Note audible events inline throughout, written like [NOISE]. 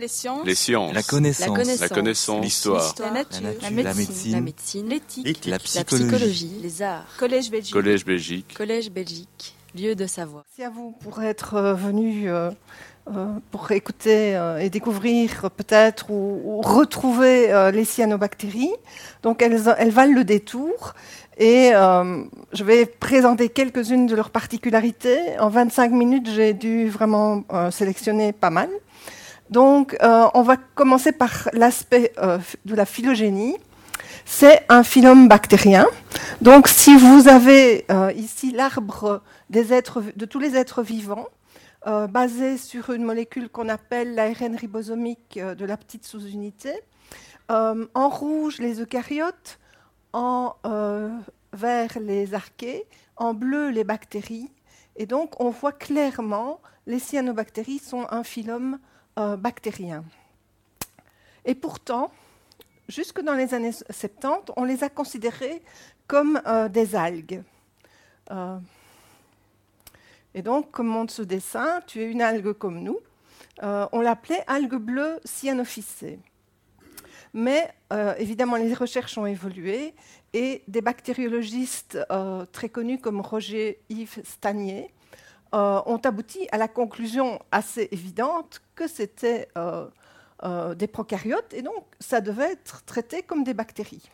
Les sciences. Les sciences. La connaissance. La connaissance. L'histoire. La nature. La nature. La La médecine. La médecine, L'éthique. La la psychologie. psychologie, les arts, Collège Belgique. Collège Belgique. Collège Belgique, lieu de savoir. Merci à vous pour être euh, venu euh, euh, pour écouter euh, et découvrir peut-être ou, ou retrouver les cyanobactéries. Donc elles, elles valent le détour et euh, je vais présenter quelques-unes de leurs particularités. En 25 minutes, j'ai dû vraiment euh, sélectionner pas mal. Donc euh, on va commencer par l'aspect euh, de la phylogénie. C'est un phylum bactérien. Donc, si vous avez euh, ici l'arbre de tous les êtres vivants, basé sur une molécule qu'on appelle l'ARN ribosomique de la petite sous-unité, en rouge les eucaryotes, en vert les archées, en bleu les bactéries. Et donc, on voit clairement les cyanobactéries sont un phylum euh, bactérien. Et pourtant, jusque dans les années 70, on les a considérés comme euh, des algues. Euh, et donc, comme montre ce dessin, tu es une algue comme nous. On l'appelait algue bleue cyanophycée. Mais évidemment, les recherches ont évolué et des bactériologistes très connus comme Roger Yves Stanier euh, ont abouti à la conclusion assez évidente que c'était euh, euh, des prokaryotes et donc ça devait être traité comme des bactéries.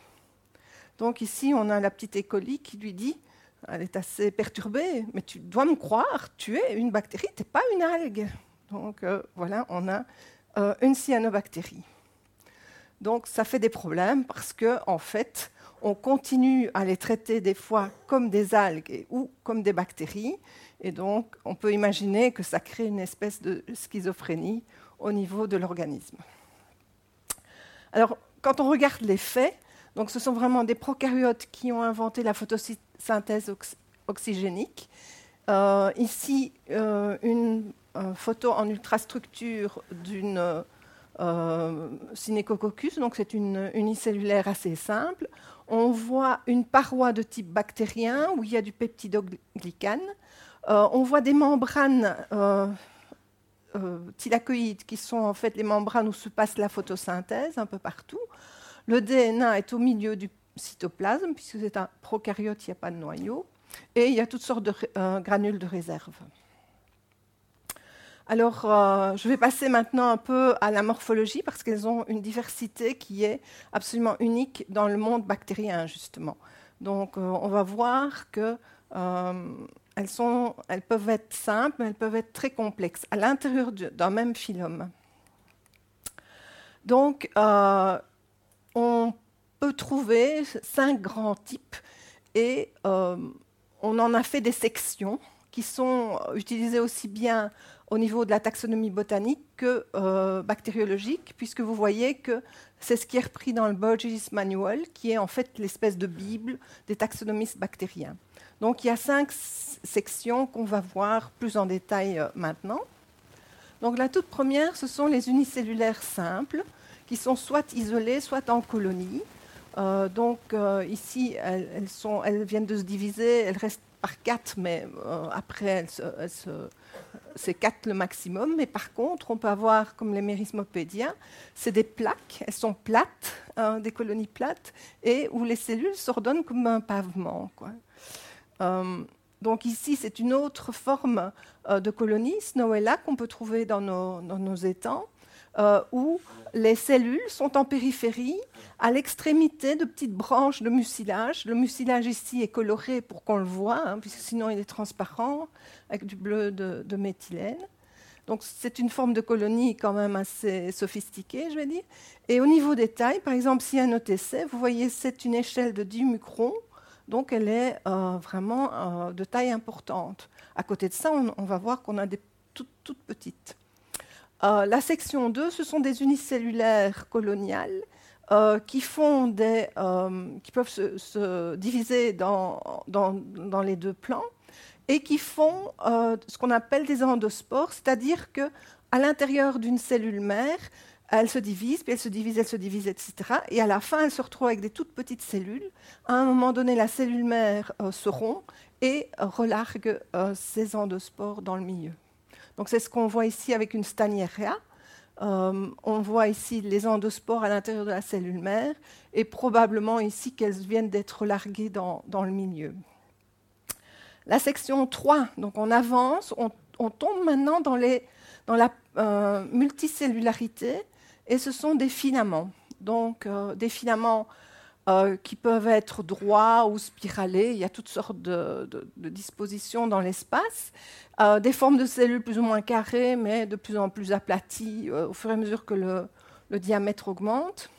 Donc ici, on a la petite E. coli qui lui dit, elle est assez perturbée, mais tu dois me croire, tu es une bactérie, tu n'es pas une algue. Donc voilà, on a une cyanobactérie. Donc ça fait des problèmes parce que en fait, on continue à les traiter des fois comme des algues ou comme des bactéries, et donc on peut imaginer que ça crée une espèce de schizophrénie au niveau de l'organisme. Alors, quand on regarde les faits, donc ce sont vraiment des prokaryotes qui ont inventé la photosynthèse ox- oxygénique. Euh, ici, euh, une euh, photo en ultrastructure d'une euh, donc c'est une unicellulaire assez simple. On voit une paroi de type bactérien où il y a du peptidoglycane. Euh, on voit des membranes euh, euh, thylakoïdes qui sont en fait les membranes où se passe la photosynthèse un peu partout. Le DNA est au milieu du cytoplasme puisque c'est un prokaryote, il n'y a pas de noyau. Et il y a toutes sortes de granules de réserve. Alors, euh, je vais passer maintenant un peu à la morphologie parce qu'elles ont une diversité qui est absolument unique dans le monde bactérien, justement. Donc, euh, on va voir que euh, sont, elles peuvent être simples, mais elles peuvent être très complexes à l'intérieur du- d'un même phylum. Donc, on peut trouver cinq grands types et on en a fait des sections qui sont utilisées aussi bien au niveau de la taxonomie botanique que euh, bactériologique, puisque vous voyez que c'est ce qui est repris dans le Burgess Manual, qui est en fait l'espèce de Bible des taxonomistes bactériens. Donc il y a cinq sections qu'on va voir plus en détail euh, maintenant. Donc la toute première, ce sont les unicellulaires simples, qui sont soit isolées, soit en colonie. Euh, donc ici, elles, elles sont, elles viennent de se diviser, elles restent par quatre, mais euh, après, c'est quatre le maximum. Mais par contre, on peut avoir, comme les mérismopédiens, c'est des plaques, elles sont plates, hein, des colonies plates, et où les cellules s'ordonnent comme un pavement. Euh, donc ici, c'est une autre forme euh, de colonie, Snowella, qu'on peut trouver dans nos étangs, euh, où les cellules sont en périphérie, à l'extrémité de petites branches de mucilage. Le mucilage ici est coloré pour qu'on le voit, hein, puisque sinon il est transparent, avec du bleu de, méthylène. Donc c'est une forme de colonie quand même assez sophistiquée, je vais dire. Et au niveau des tailles, par exemple, si un OTC, vous voyez, c'est une échelle de 10 microns, donc elle est euh, vraiment euh, de taille importante. À côté de ça, on, va voir qu'on a des toutes petites. Euh, la section 2, ce sont des unicellulaires coloniales euh, qui, font des, euh, qui peuvent se, se diviser dans, les deux plans et qui font ce qu'on appelle des endospores, c'est-à-dire que à l'intérieur d'une cellule mère, elle se divise, puis elle se divise, elle se divise, etc. Et à la fin, elle se retrouve avec des toutes petites cellules. À un moment donné, la cellule mère se rompt et relargue ses endospores dans le milieu. Donc c'est ce qu'on voit ici avec une Staniera. Euh, on voit ici les endospores à l'intérieur de la cellule mère et probablement ici qu'elles viennent d'être larguées dans, le milieu. La section 3, donc on avance, on, tombe maintenant dans, dans la euh, multicellularité et ce sont des filaments. Donc euh, des filaments qui peuvent être droits ou spiralés. Il y a toutes sortes de, dispositions dans l'espace. Euh, des formes de cellules plus ou moins carrées, mais de plus en plus aplaties euh, au fur et à mesure que le, diamètre augmente.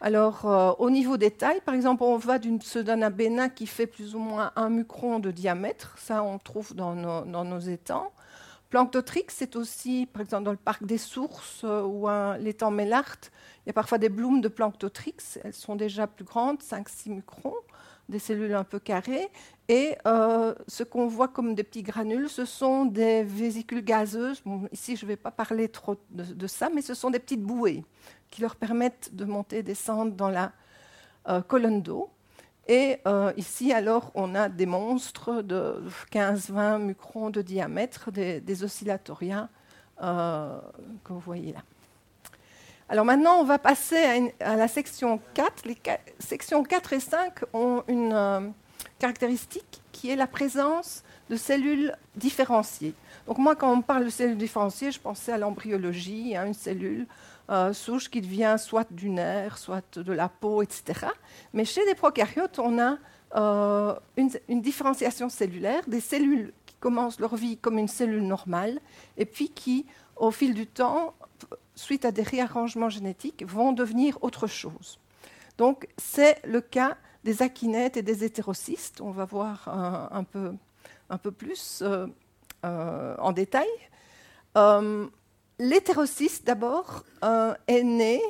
Alors, euh, au niveau des tailles, par exemple, on va d'une pseudonabéna qui fait plus ou moins un micron de diamètre. Ça, on trouve dans nos, étangs. Planctotrix, c'est aussi, par exemple, dans le parc des sources ou l'étang Mellart, il y a parfois des blooms de Planctotrix. Elles sont déjà plus grandes, 5-6 microns des cellules un peu carrées. Et euh, ce qu'on voit comme des petits granules, ce sont des vésicules gazeuses. ici, je ne vais pas parler trop de, ça, mais ce sont des petites bouées qui leur permettent de monter et descendre dans la euh, colonne d'eau. Et euh, ici, alors, on a des monstres de 15-20 microns de diamètre, des, des oscillatoria que vous voyez là. Alors maintenant, on va passer à, la section 4. Les sections 4 et 5 ont une euh, caractéristique qui est la présence de cellules différenciées. Donc moi, quand on parle de cellules différenciées, je pensais à l'embryologie, hein, une cellule euh, souche qui devient soit du nerf, soit de la peau, etc. Mais chez les prokaryotes, on a euh, une, une, différenciation cellulaire, des cellules qui commencent leur vie comme une cellule normale, et puis qui, au fil du temps, suite à des réarrangements génétiques, vont devenir autre chose. Donc c'est le cas des akinètes et des hétérocystes. On va voir un, peu, un peu, plus euh, euh, en détail. Euh, L'hétérocyste, d'abord, euh, est né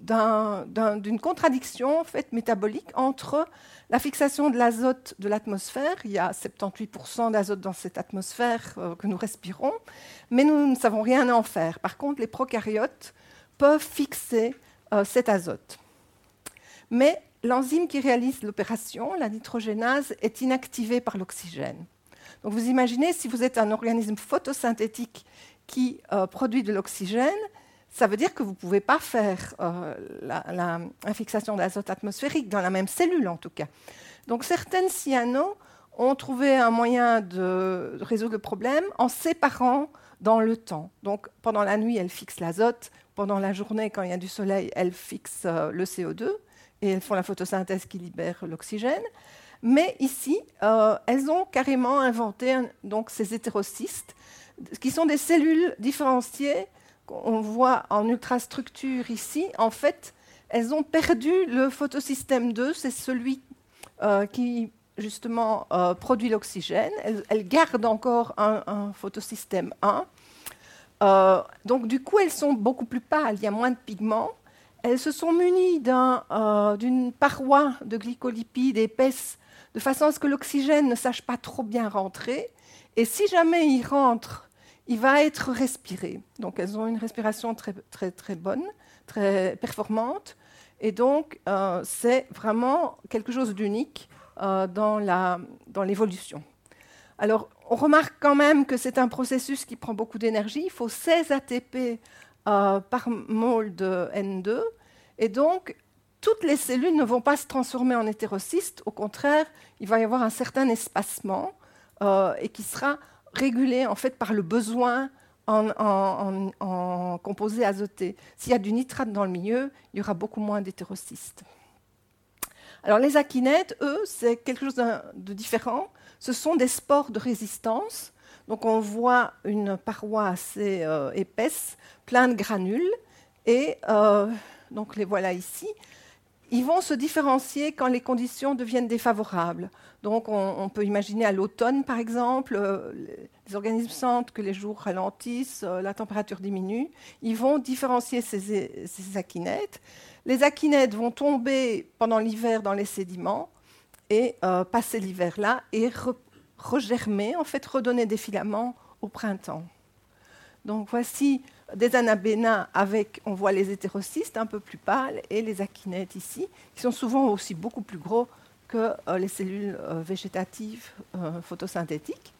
d'une contradiction en fait, métabolique entre la fixation de l'azote de l'atmosphère, il y a 78% d'azote dans cette atmosphère que nous respirons, mais nous ne savons rien en faire. Par contre, les prokaryotes peuvent fixer euh, cet azote. Mais l'enzyme qui réalise l'opération, la nitrogénase, est inactivée par l'oxygène. Donc vous imaginez, si vous êtes un organisme photosynthétique qui euh, produit de l'oxygène, ça veut dire que vous ne pouvez pas faire euh, la, fixation d'azote atmosphérique dans la même cellule, en tout cas. Donc certaines cyanos ont trouvé un moyen de résoudre le problème en séparant dans le temps. Donc pendant la nuit, elles fixent l'azote, pendant la journée, quand il y a du soleil, elles fixent euh, le CO2 et elles font la photosynthèse qui libère l'oxygène. Mais ici, elles ont carrément inventé donc, ces hétérocystes qui sont des cellules différenciées qu'on voit en ultrastructure ici. En fait, elles ont perdu le photosystème 2, c'est celui euh, qui justement euh, produit l'oxygène. Elles, gardent encore un, photosystème 1. Euh, donc du coup, elles sont beaucoup plus pâles, il y a moins de pigments. Elles se sont munies d'une paroi de glycolipides épaisse de façon à ce que l'oxygène ne sache pas trop bien rentrer. Et si jamais il rentre, il va être respiré. Donc elles ont une respiration très, très, très bonne, très performante. Et donc euh, c'est vraiment quelque chose d'unique euh, dans l'évolution. Alors on remarque quand même que c'est un processus qui prend beaucoup d'énergie. Il faut 16 ATP euh, par mole de N2. Et donc toutes les cellules ne vont pas se transformer en hétérocystes. Au contraire, il va y avoir un certain espacement et qui sera régulé en fait par le besoin en, composés azotés. S'il y a du nitrate dans le milieu, il y aura beaucoup moins d'hétérocystes. Alors les akinètes, eux, c'est quelque chose de différent. Ce sont des spores de résistance. Donc on voit une paroi assez euh, épaisse, plein de granules, et euh, donc les voilà ici ils vont se différencier quand les conditions deviennent défavorables. Donc on, peut imaginer à l'automne, par exemple, euh, les organismes sentent que les jours ralentissent, la température diminue. Ils vont différencier ces, ces akinètes. Les akinètes vont tomber pendant l'hiver dans les sédiments et euh, passer l'hiver là et regermer, en fait redonner des filaments au printemps. Donc voici des anabénas avec, on voit les hétérocystes un peu plus pâles et les akinètes ici, qui sont souvent aussi beaucoup plus gros que euh, les cellules euh, végétatives photosynthétiques.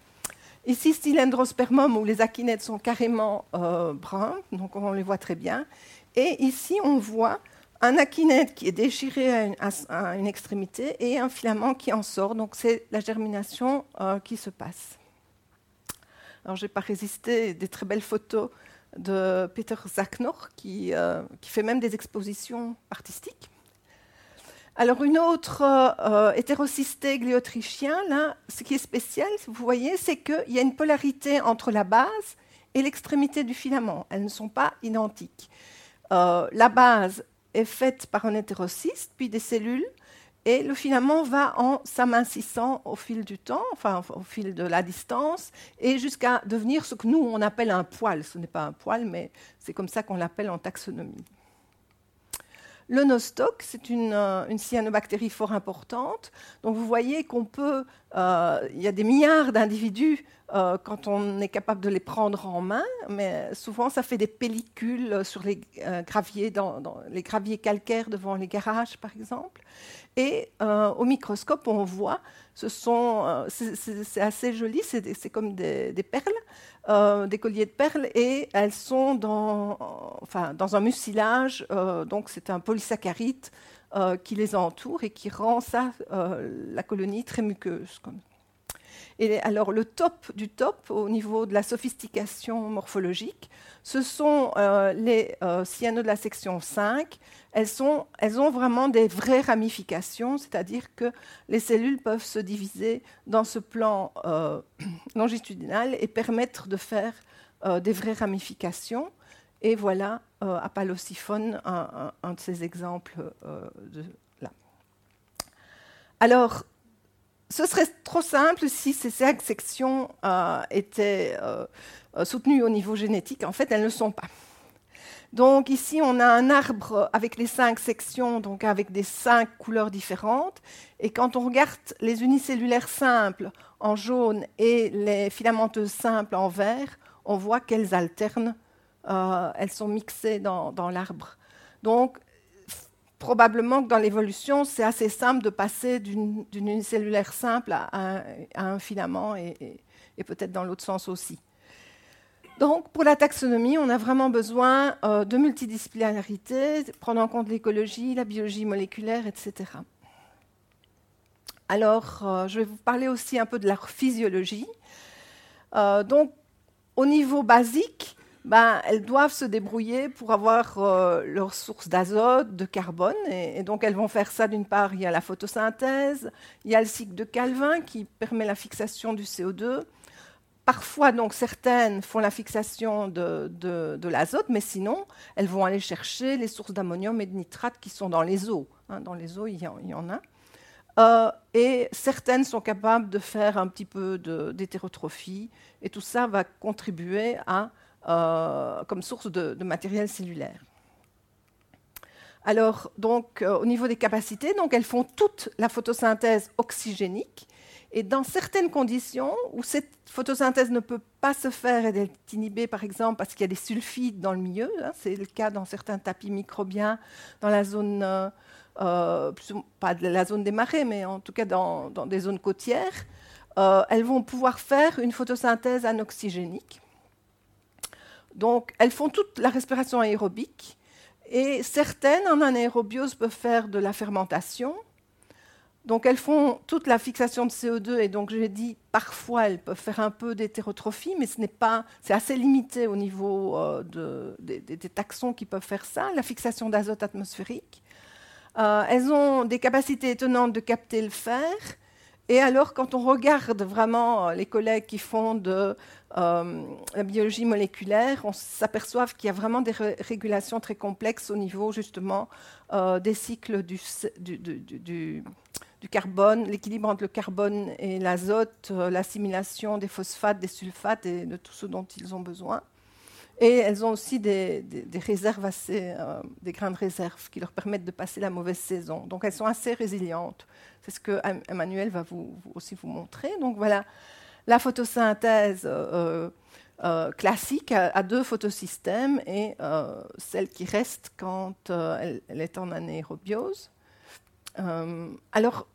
Ici, Stylendrospermum, où les akinètes sont carrément bruns, donc on les voit très bien. Et ici, on voit un akinète qui est déchiré à une, extrémité et un filament qui en sort. Donc c'est la germination qui se passe. Alors je n'ai pas résisté des très belles photos de Peter Zachner, qui, euh, qui, fait même des expositions artistiques. Alors une autre euh, hétérocysté autrichien, là, ce qui est spécial, vous voyez, c'est qu'il y a une polarité entre la base et l'extrémité du filament. Elles ne sont pas identiques. Euh, la base est faite par un hétérocyste, puis des cellules, et le filament va en s'amincissant au fil du temps, enfin au fil de la distance, et jusqu'à devenir ce que nous, on appelle un poil. Ce n'est pas un poil, mais c'est comme ça qu'on l'appelle en taxonomie. Le nostoc, c'est une, euh, cyanobactérie fort importante. Donc vous voyez qu'on peut, euh, il y a des milliards d'individus euh, quand on est capable de les prendre en main, mais souvent ça fait des pellicules sur les graviers, dans, les graviers calcaires devant les garages par exemple. Et au microscope, on voit, ce sont, c'est assez joli, c'est comme des, perles. Euh, des colliers de perles et elles sont dans, enfin, dans un mucilage, euh, donc c'est un polysaccharide euh, qui les entoure et qui rend ça, la colonie très muqueuse. Et alors le top du top au niveau de la sophistication morphologique, ce sont les cyanos de la section 5 elles, ont vraiment des vraies ramifications, c'est-à-dire que les cellules peuvent se diviser dans ce plan euh, [CLEARS THROAT] longitudinal et permettre de faire euh, des vraies ramifications. Et voilà, euh, Apalosiphone, un, de ces exemples là. Alors, ce serait trop simple si ces cinq sections étaient soutenues au niveau génétique. En fait, elles ne sont pas. Donc ici, on a un arbre avec les cinq sections, donc avec des cinq couleurs différentes. Et quand on regarde les unicellulaires simples en jaune et les filamenteuses simples en vert, on voit qu'elles alternent, euh, elles sont mixées dans, l'arbre. Donc probablement que dans l'évolution, c'est assez simple de passer d'une unicellulaire simple à un, filament et peut-être dans l'autre sens aussi. Donc, pour la taxonomie, on a vraiment besoin euh, de multidisciplinarité, prendre en compte l'écologie, la biologie moléculaire, etc. Alors, euh, je vais vous parler aussi un peu de leur physiologie. Euh, donc, au niveau basique, ben, elles doivent se débrouiller pour avoir leur source d'azote, de carbone. Et, donc, elles vont faire ça d'une part, il y a la photosynthèse, il y a le cycle de Calvin qui permet la fixation du CO2. Parfois, donc, certaines font la fixation de, l'azote, mais sinon, elles vont aller chercher les sources d'ammonium et de nitrate qui sont dans les eaux. Hein. dans les eaux, il y en, a. Euh, et certaines sont capables de faire un petit peu d'hétérotrophie, et tout ça va contribuer à, euh, comme source de, matériel cellulaire. Alors, donc, euh, au niveau des capacités, donc, elles font toute la photosynthèse oxygénique, et dans certaines conditions où cette photosynthèse ne peut pas se faire et est inhibée, par exemple, parce qu'il y a des sulfides dans le milieu, hein, c'est le cas dans certains tapis microbiens, dans la zone, euh, pas la zone des marais, mais en tout cas dans, des zones côtières, elles vont pouvoir faire une photosynthèse anoxygénique. Donc, elles font toute la respiration aérobique, et certaines en anaérobiose peuvent faire de la fermentation, donc elles font toute la fixation de CO2 et donc j'ai dit parfois elles peuvent faire un peu d'hétérotrophie, mais ce n'est pas, c'est assez limité au niveau euh, de, des, taxons qui peuvent faire ça, la fixation d'azote atmosphérique. Euh, elles ont des capacités étonnantes de capter le fer. Et alors, quand on regarde vraiment les collègues qui font de la biologie moléculaire, on s'aperçoit qu'il y a vraiment des régulations très complexes au niveau justement des cycles du, carbone, l'équilibre entre le carbone et l'azote, euh, l'assimilation des phosphates, des sulfates et de tout ce dont ils ont besoin. Et elles ont aussi des, réserves assez, euh, des grains de réserve qui leur permettent de passer la mauvaise saison. Donc elles sont assez résilientes. C'est ce que Emmanuel va vous, aussi vous montrer. Donc voilà, la photosynthèse euh, classique a, deux photosystèmes et celle qui reste quand elle, est en anaérobiose. alors,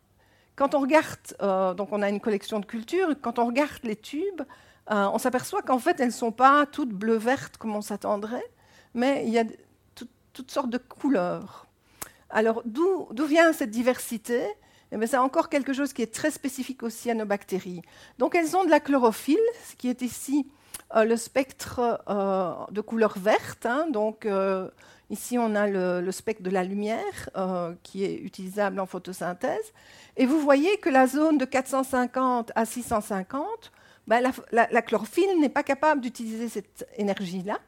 quand on regarde, euh, donc on a une collection de cultures, quand on regarde les tubes, on s'aperçoit qu'en fait, elles ne sont pas toutes bleu-vertes comme on s'attendrait, mais il y a toutes sortes de couleurs. Alors, d'où vient cette diversité? Eh C'est encore quelque chose qui est très spécifique aux cyanobactéries. Donc, elles ont de la chlorophylle, ce qui est ici euh, le spectre euh, de couleur verte. Hein. donc, euh, ici, on a le, spectre de la lumière qui est utilisable en photosynthèse. Et vous voyez que la zone de 450 à 650, ben, la, chlorophylle n'est pas capable d'utiliser cette énergie-là.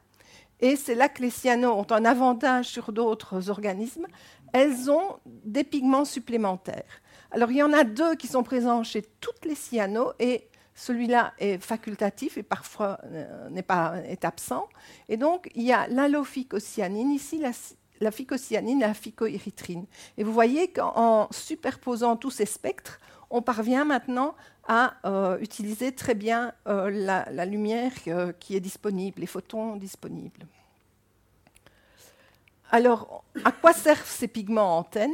Et c'est là que les cyanos ont un avantage sur d'autres organismes. Elles ont des pigments supplémentaires. Alors, il y en a deux qui sont présents chez toutes les cyanos et celui-là est facultatif et parfois euh, n'est pas est absent. Et donc, il y a l'allophycocyanine, ici la, la phycocyanine et la phycoérythrine. Et vous voyez qu'en superposant tous ces spectres, on parvient maintenant à euh, utiliser très bien euh, la, lumière qui est disponible, les photons disponibles. Alors, à quoi servent ces pigments antennes?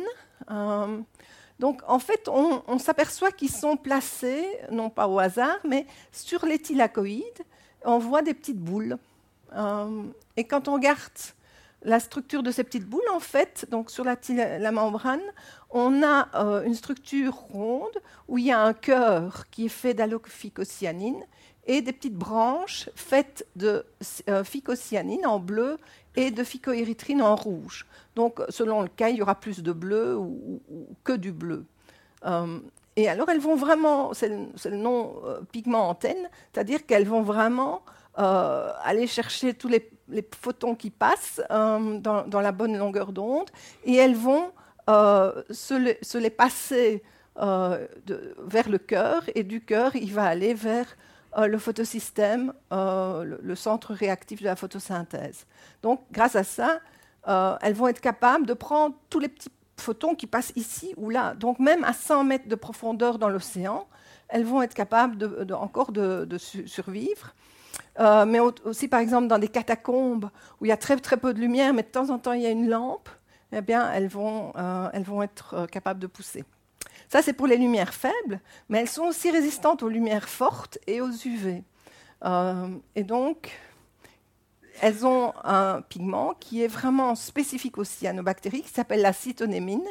Donc en fait, on, s'aperçoit qu'ils sont placés, non pas au hasard, mais sur les thylakoïdes, on voit des petites boules. Euh, et quand on regarde la structure de ces petites boules, en fait, donc sur la, membrane, on a euh, une structure ronde où il y a un cœur qui est fait d'allophycocyanine et des petites branches faites de euh, phycocyanine en bleu et de phycoérythrine en rouge. Donc, selon le cas, il y aura plus de bleu ou, que du bleu. Euh, et alors, elles vont vraiment, c'est le, nom euh, pigment antenne, c'est-à-dire qu'elles vont vraiment euh, aller chercher tous les, photons qui passent dans, la bonne longueur d'onde, et elles vont se les, passer vers le cœur, et du cœur, il va aller vers le photosystème, le, centre réactif de la photosynthèse. Donc, grâce à ça, euh, elles vont être capables de prendre tous les petits photons qui passent ici ou là. Donc même à 100 mètres de profondeur dans l'océan, elles vont être capables de, encore de, survivre. Euh, mais aussi, par exemple, dans des catacombes où il y a très, très peu de lumière, mais de temps en temps il y a une lampe, eh bien, elles vont, euh, elles vont être capables de pousser. Ça, c'est pour les lumières faibles, mais elles sont aussi résistantes aux lumières fortes et aux UV. et donc, elles ont un pigment qui est vraiment spécifique aux cyanobactéries, qui s'appelle la cytonémine,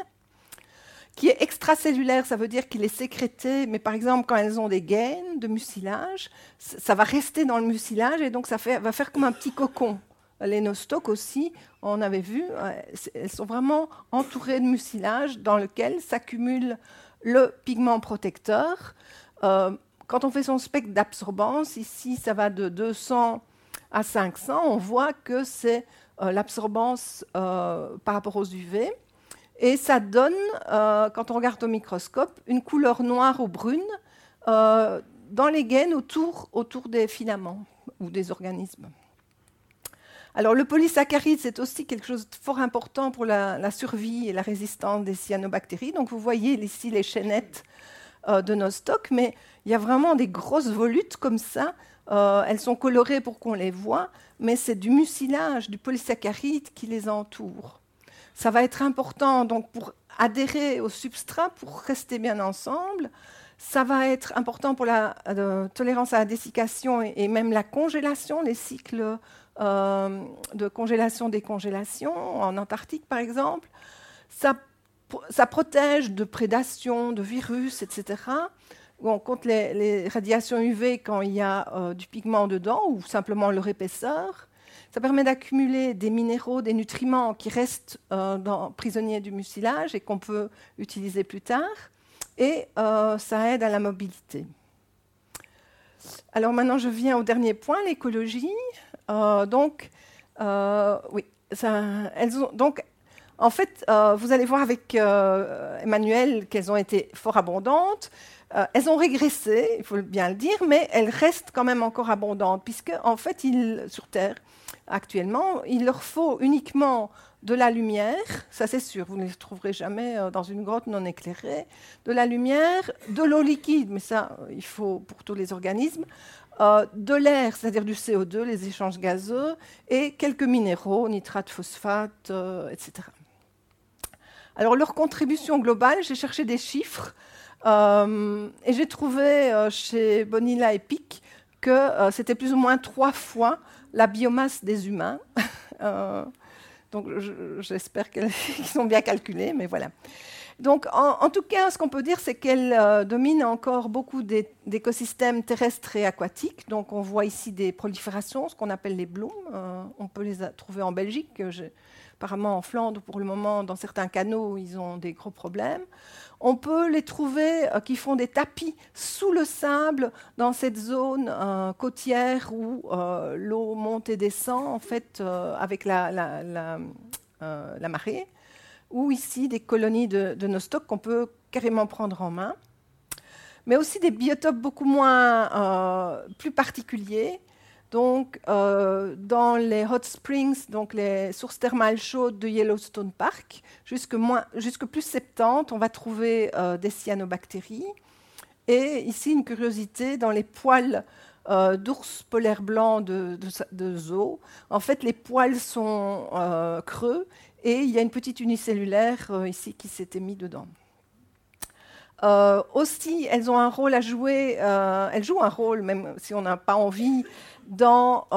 qui est extracellulaire, ça veut dire qu'il est sécrété, mais par exemple, quand elles ont des gaines de mucilage, ça va rester dans le mucilage et donc ça va faire comme un petit cocon. Les nostocs aussi, on avait vu, elles sont vraiment entourées de mucilage dans lequel s'accumule le pigment protecteur. Euh, quand on fait son spectre d'absorbance, ici, ça va de 200 à 500, on voit que c'est euh, l'absorbance euh, par rapport aux UV. Et ça donne, quand on regarde au microscope, une couleur noire ou brune dans les gaines autour des filaments ou des organismes. Alors le polysaccharide, c'est aussi quelque chose de fort important pour la, survie et la résistance des cyanobactéries. Donc vous voyez ici les chaînettes de nos stocks, mais il y a vraiment des grosses volutes comme ça euh, elles sont colorées pour qu'on les voit, mais c'est du mucilage, du polysaccharide qui les entoure. Ça va être important donc pour adhérer au substrat, pour rester bien ensemble. Ça va être important pour la euh, tolérance à la dessiccation et, même la congélation, les cycles euh, de congélation-décongélation, en Antarctique par exemple. Ça, protège de prédation, de virus, etc on compte les, radiations UV quand il y a euh, du pigment dedans ou simplement leur épaisseur. Ça permet d'accumuler des minéraux, des nutriments qui restent euh, prisonniers du mucilage et qu'on peut utiliser plus tard. Et ça aide à la mobilité. Alors maintenant, je viens au dernier point, l'écologie. Donc, oui, elles ont, donc en fait, vous allez voir avec Emmanuel qu'elles ont été fort abondantes. Euh, elles ont régressé, il faut bien le dire, mais elles restent quand même encore abondantes, puisque en fait, sur Terre, actuellement, il leur faut uniquement de la lumière, ça c'est sûr, vous ne les trouverez jamais euh, dans une grotte non éclairée, de la lumière, de l'eau liquide, mais ça, il faut pour tous les organismes, euh, de l'air, c'est-à-dire du CO2, les échanges gazeux, et quelques minéraux, nitrate, phosphate, etc. Alors leur contribution globale, j'ai cherché des chiffres euh, et j'ai trouvé euh, chez Bonilla et Pic que c'était plus ou moins trois fois la biomasse des humains. [LAUGHS] donc j'espère [LAUGHS] qu'ils sont bien calculés, mais voilà. Donc, en, tout cas, ce qu'on peut dire, c'est qu'elle euh, domine encore beaucoup d'écosystèmes terrestres et aquatiques. Donc, on voit ici des proliférations, ce qu'on appelle les blooms. Euh, on peut les trouver en Belgique. apparemment, en Flandre, pour le moment, dans certains canaux, ils ont des gros problèmes. On peut les trouver euh, qui font des tapis sous le sable dans cette zone côtière où l'eau monte et descend, en fait, avec la marée ou ici des colonies de, de nostocs qu'on peut carrément prendre en main, mais aussi des biotopes beaucoup moins euh, plus particuliers. Donc, euh, dans les hot springs, donc les sources thermales chaudes de Yellowstone Park, jusque, plus 70, on va trouver euh, des cyanobactéries. Et ici, une curiosité, dans les poils d'ours polaires blancs de, zoo, en fait, les poils sont creux et il y a une petite unicellulaire euh, ici qui s'était mis dedans. Euh, aussi, elles ont un rôle à jouer, euh, elles jouent un rôle, même si on n'a pas envie, dans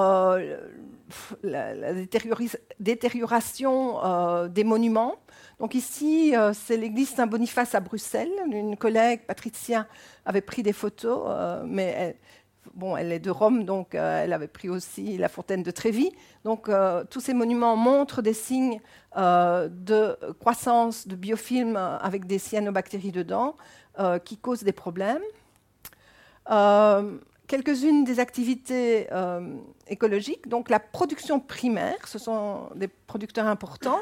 la, détérioration des monuments. Donc ici, c'est l'église Saint-Boniface à Bruxelles. Une collègue, Patricia, avait pris des photos, mais elle est de Rome, donc euh, elle avait pris aussi la fontaine de Trévis. Donc euh, tous ces monuments montrent des signes euh, de croissance de biofilms avec des cyanobactéries dedans qui causent des problèmes. Quelques-unes des activités écologiques, donc la production primaire, ce sont des producteurs importants.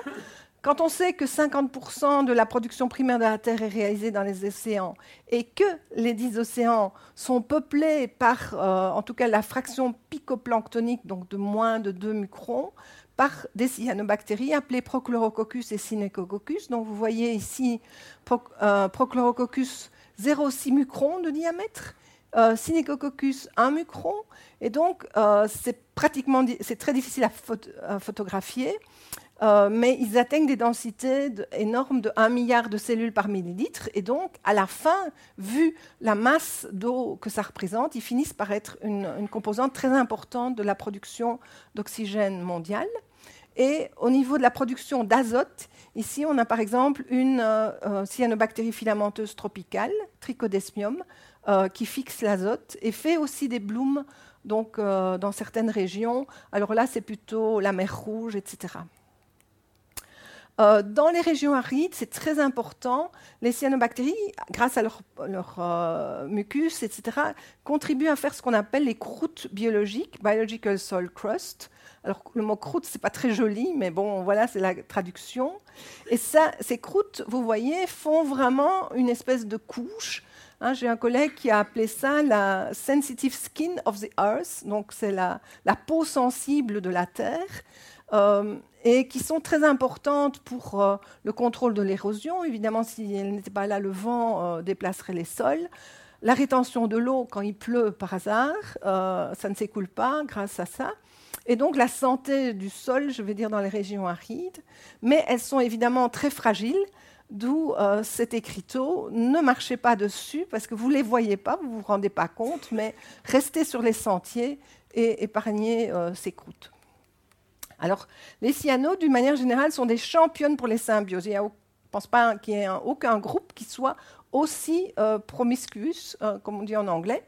Quand on sait que 50% de la production primaire de la Terre est réalisée dans les océans et que les dix océans sont peuplés par, euh, en tout cas la fraction picoplanctonique, donc de moins de 2 microns, par des cyanobactéries appelées Prochlorococcus et Synechococcus. Donc vous voyez ici euh, Prochlorococcus 0,6 microns de diamètre, euh, Synechococcus 1 micron, et donc c'est pratiquement c'est très difficile à photographier. Euh, mais ils atteignent des densités énormes de 1 milliard de cellules par millilitre. Et donc, à la fin, vu la masse d'eau que ça représente, ils finissent par être une, composante très importante de la production d'oxygène mondiale. Et au niveau de la production d'azote, ici, on a par exemple une euh, euh, cyanobactérie filamenteuse tropicale, Trichodesmium, qui fixe l'azote et fait aussi des blooms donc, dans certaines régions. Alors là, c'est plutôt la mer Rouge, etc. Euh, dans les régions arides, c'est très important. Les cyanobactéries, grâce à leur, euh, mucus, etc., contribuent à faire ce qu'on appelle les croûtes biologiques, biological soil crust. Alors, le mot croûte, c'est pas très joli, mais bon, voilà, c'est la traduction. Et ça, ces croûtes, vous voyez, font vraiment une espèce de couche. Hein, j'ai un collègue qui a appelé ça la sensitive skin of the earth, donc c'est la, la peau sensible de la terre. Euh, et qui sont très importantes pour euh, le contrôle de l'érosion. Évidemment, si elle n'était pas là, le vent euh, déplacerait les sols. La rétention de l'eau, quand il pleut par hasard, ça ne s'écoule pas grâce à ça. Et donc la santé du sol, je vais dire, dans les régions arides. Mais elles sont évidemment très fragiles, d'où cet écriteau. Ne marchez pas dessus parce que vous ne les voyez pas, vous ne vous rendez pas compte, mais restez sur les sentiers et épargnez ces croûtes. Alors, les cyanos, d'une manière générale, sont des championnes pour les symbioses. je ne pense pas qu'il y ait aucun groupe qui soit aussi euh, promiscuous, euh, comme on dit en anglais.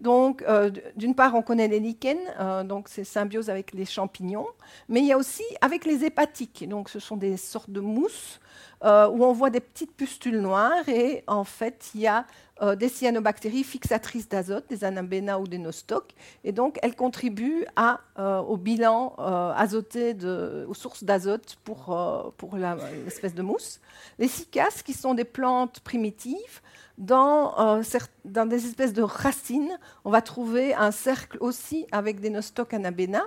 Donc, euh, d'une part, on connaît les lichens, donc c'est symbiose avec les champignons, mais il y a aussi avec les hépatiques. Donc, ce sont des sortes de mousses euh, où on voit des petites pustules noires et en fait, il y a euh, des cyanobactéries fixatrices d'azote, des anabena ou des nostocs, et donc elles contribuent euh, au bilan azoté, de, aux sources d'azote pour, pour l'espèce de mousse. Les cicaces, qui sont des plantes primitives, dans, dans, des espèces de racines, on va trouver un cercle aussi avec des nostocs anabena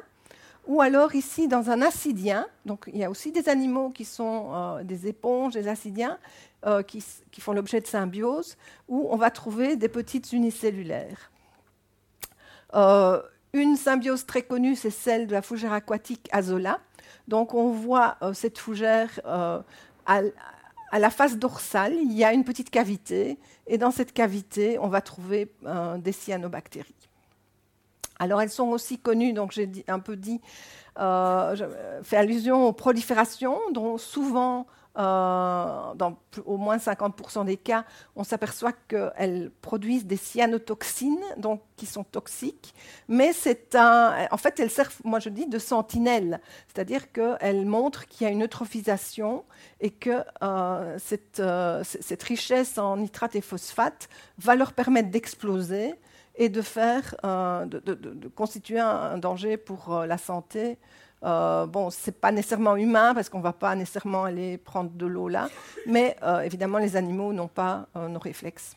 ou alors ici dans un acidien, donc il y a aussi des animaux qui sont euh, des éponges, des acidiens, euh, qui, font l'objet de symbiose, où on va trouver des petites unicellulaires. Euh, une symbiose très connue, c'est celle de la fougère aquatique Azola. Donc on voit cette fougère à, la face dorsale, il y a une petite cavité, et dans cette cavité, on va trouver des cyanobactéries. Alors elles sont aussi connues, donc j'ai un peu dit, euh, fait allusion aux proliférations, dont souvent euh, dans au moins 50% des cas, on s'aperçoit qu'elles produisent des cyanotoxines, donc qui sont toxiques. Mais c'est un, en fait, elles servent, moi je dis, de sentinelle, c'est-à-dire qu'elles montrent qu'il y a une eutrophisation et que euh, cette, euh, cette, richesse en nitrate et phosphate va leur permettre d'exploser et de faire, de, de, constituer un danger pour la santé euh, bon, ce n'est pas nécessairement humain parce qu'on ne va pas nécessairement aller prendre de l'eau là, mais euh, évidemment, les animaux n'ont pas euh, nos réflexes.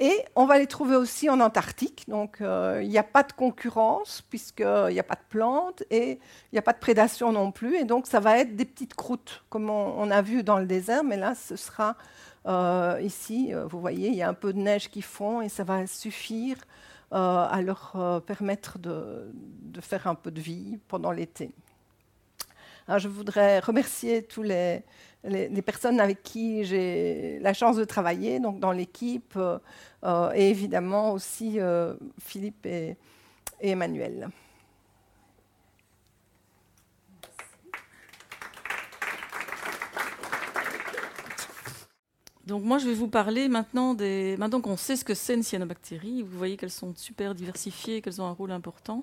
Et on va les trouver aussi en Antarctique. Donc, il n'y a pas de concurrence puisqu'il n'y a pas de plantes et il n'y a pas de prédation non plus. Et donc, ça va être des petites croûtes, comme on, a vu dans le désert. Mais là, ce sera ici, vous voyez, il y a un peu de neige qui fond et ça va suffire euh, à leur euh, permettre de, faire un peu de vie pendant l'été. je voudrais remercier tous les, les, personnes avec qui j'ai la chance de travailler, donc dans l'équipe, euh, et évidemment aussi Philippe et Emmanuel. Donc moi, je vais vous parler maintenant des... Maintenant qu'on sait ce que c'est une cyanobactérie, vous voyez qu'elles sont super diversifiées, qu'elles ont un rôle important.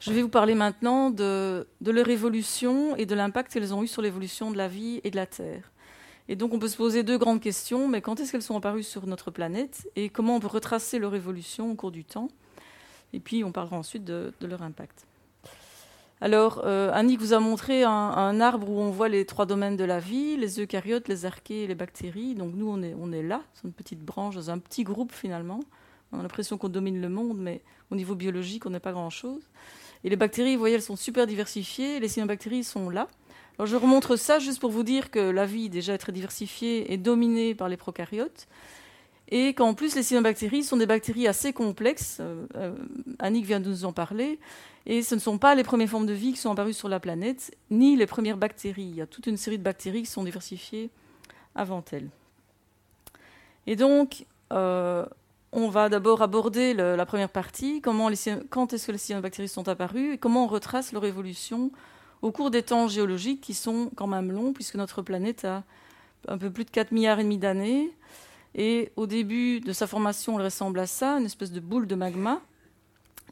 Je vais vous parler maintenant de, leur évolution et de l'impact qu'elles ont eu sur l'évolution de la vie et de la Terre. Et donc on peut se poser deux grandes questions, mais quand est-ce qu'elles sont apparues sur notre planète et comment on peut retracer leur évolution au cours du temps? Et puis on parlera ensuite de leur impact. Alors, euh, Annick vous a montré un, arbre où on voit les trois domaines de la vie, les eucaryotes, les archées et les bactéries. Donc nous, on est, on est là, c'est une petite branche, dans un petit groupe finalement. On a l'impression qu'on domine le monde, mais au niveau biologique, on n'est pas grand-chose. Et les bactéries, vous voyez, elles sont super diversifiées. Les cyanobactéries sont là. Alors je remontre ça juste pour vous dire que la vie déjà très diversifiée et dominée par les prokaryotes. Et qu'en plus, les cyanobactéries sont des bactéries assez complexes. Euh, euh, Annick vient de nous en parler. Et ce ne sont pas les premières formes de vie qui sont apparues sur la planète, ni les premières bactéries. Il y a toute une série de bactéries qui sont diversifiées avant elles. Et donc, euh, on va d'abord aborder la première partie, comment quand est-ce que les cyanobactéries sont apparues et comment on retrace leur évolution au cours des temps géologiques qui sont quand même longs, puisque notre planète a un peu plus de 4 milliards et demi d'années. Et au début de sa formation, elle ressemble à ça, une espèce de boule de magma.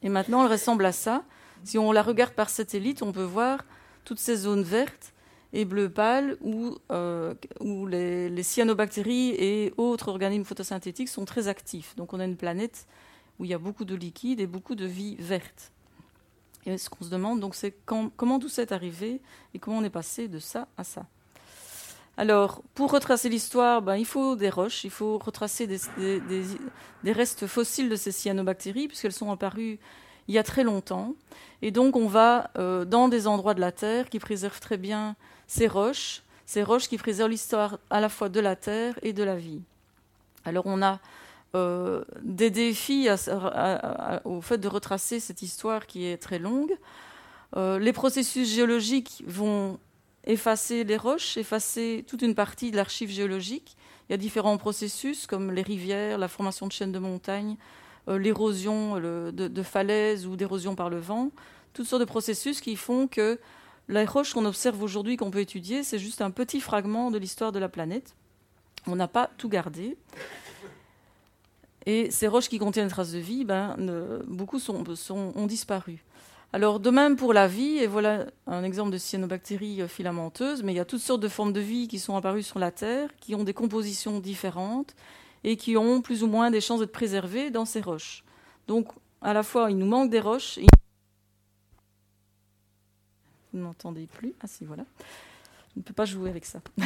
Et maintenant, elle ressemble à ça. Si on la regarde par satellite, on peut voir toutes ces zones vertes et bleu pâle où, euh, les, cyanobactéries et autres organismes photosynthétiques sont très actifs. Donc on a une planète où il y a beaucoup de liquide et beaucoup de vie verte. Et ce qu'on se demande, donc, c'est comment tout ça est arrivé et comment on est passé de ça à ça. Alors, pour retracer l'histoire, ben, il faut des roches, il faut retracer des, restes fossiles de ces cyanobactéries, puisqu'elles sont apparues il y a très longtemps. Et donc on va euh, dans des endroits de la Terre qui préservent très bien ces roches, ces roches qui préservent l'histoire à la fois de la Terre et de la vie. Alors on a euh, des défis au fait de retracer cette histoire qui est très longue. Euh, les processus géologiques vont effacer les roches, effacer toute une partie de l'archive géologique. Il y a différents processus comme les rivières, la formation de chaînes de montagnes, euh, l'érosion de, falaises ou d'érosion par le vent, toutes sortes de processus qui font que la roche qu'on observe aujourd'hui, qu'on peut étudier, c'est juste un petit fragment de l'histoire de la planète. On n'a pas tout gardé. Et ces roches qui contiennent des traces de vie, ben, beaucoup sont, ont disparu. Alors, de même pour la vie, et voilà un exemple de cyanobactéries euh, filamenteuses, mais il y a toutes sortes de formes de vie qui sont apparues sur la Terre, qui ont des compositions différentes, et qui ont plus ou moins des chances d'être préservés dans ces roches. Donc, à la fois, il nous manque des roches. Vous n'entendez plus Ah si, voilà. Je ne peux pas jouer avec ça. [LAUGHS]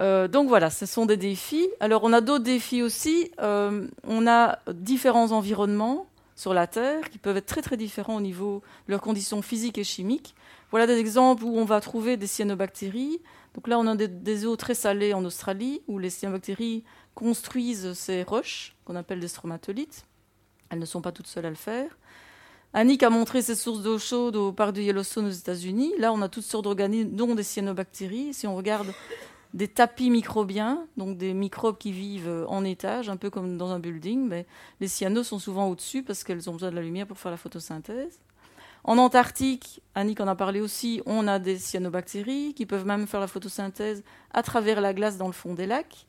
Euh, donc voilà, ce sont des défis. Alors on a d'autres défis aussi. Euh, on a différents environnements sur la Terre qui peuvent être très très différents au niveau de leurs conditions physiques et chimiques. Voilà des exemples où on va trouver des cyanobactéries. Donc là, on a des, eaux très salées en Australie où les cyanobactéries construisent ces roches, qu'on appelle des stromatolites. Elles ne sont pas toutes seules à le faire. Annick a montré ces sources d'eau chaude au parc de Yellowstone aux États-Unis. Là, on a toutes sortes d'organismes, dont des cyanobactéries. Si on regarde des tapis microbiens, donc des microbes qui vivent en étage, un peu comme dans un building, mais les cyanos sont souvent au-dessus parce qu'elles ont besoin de la lumière pour faire la photosynthèse. En Antarctique, Annick en a parlé aussi, on a des cyanobactéries qui peuvent même faire la photosynthèse à travers la glace dans le fond des lacs.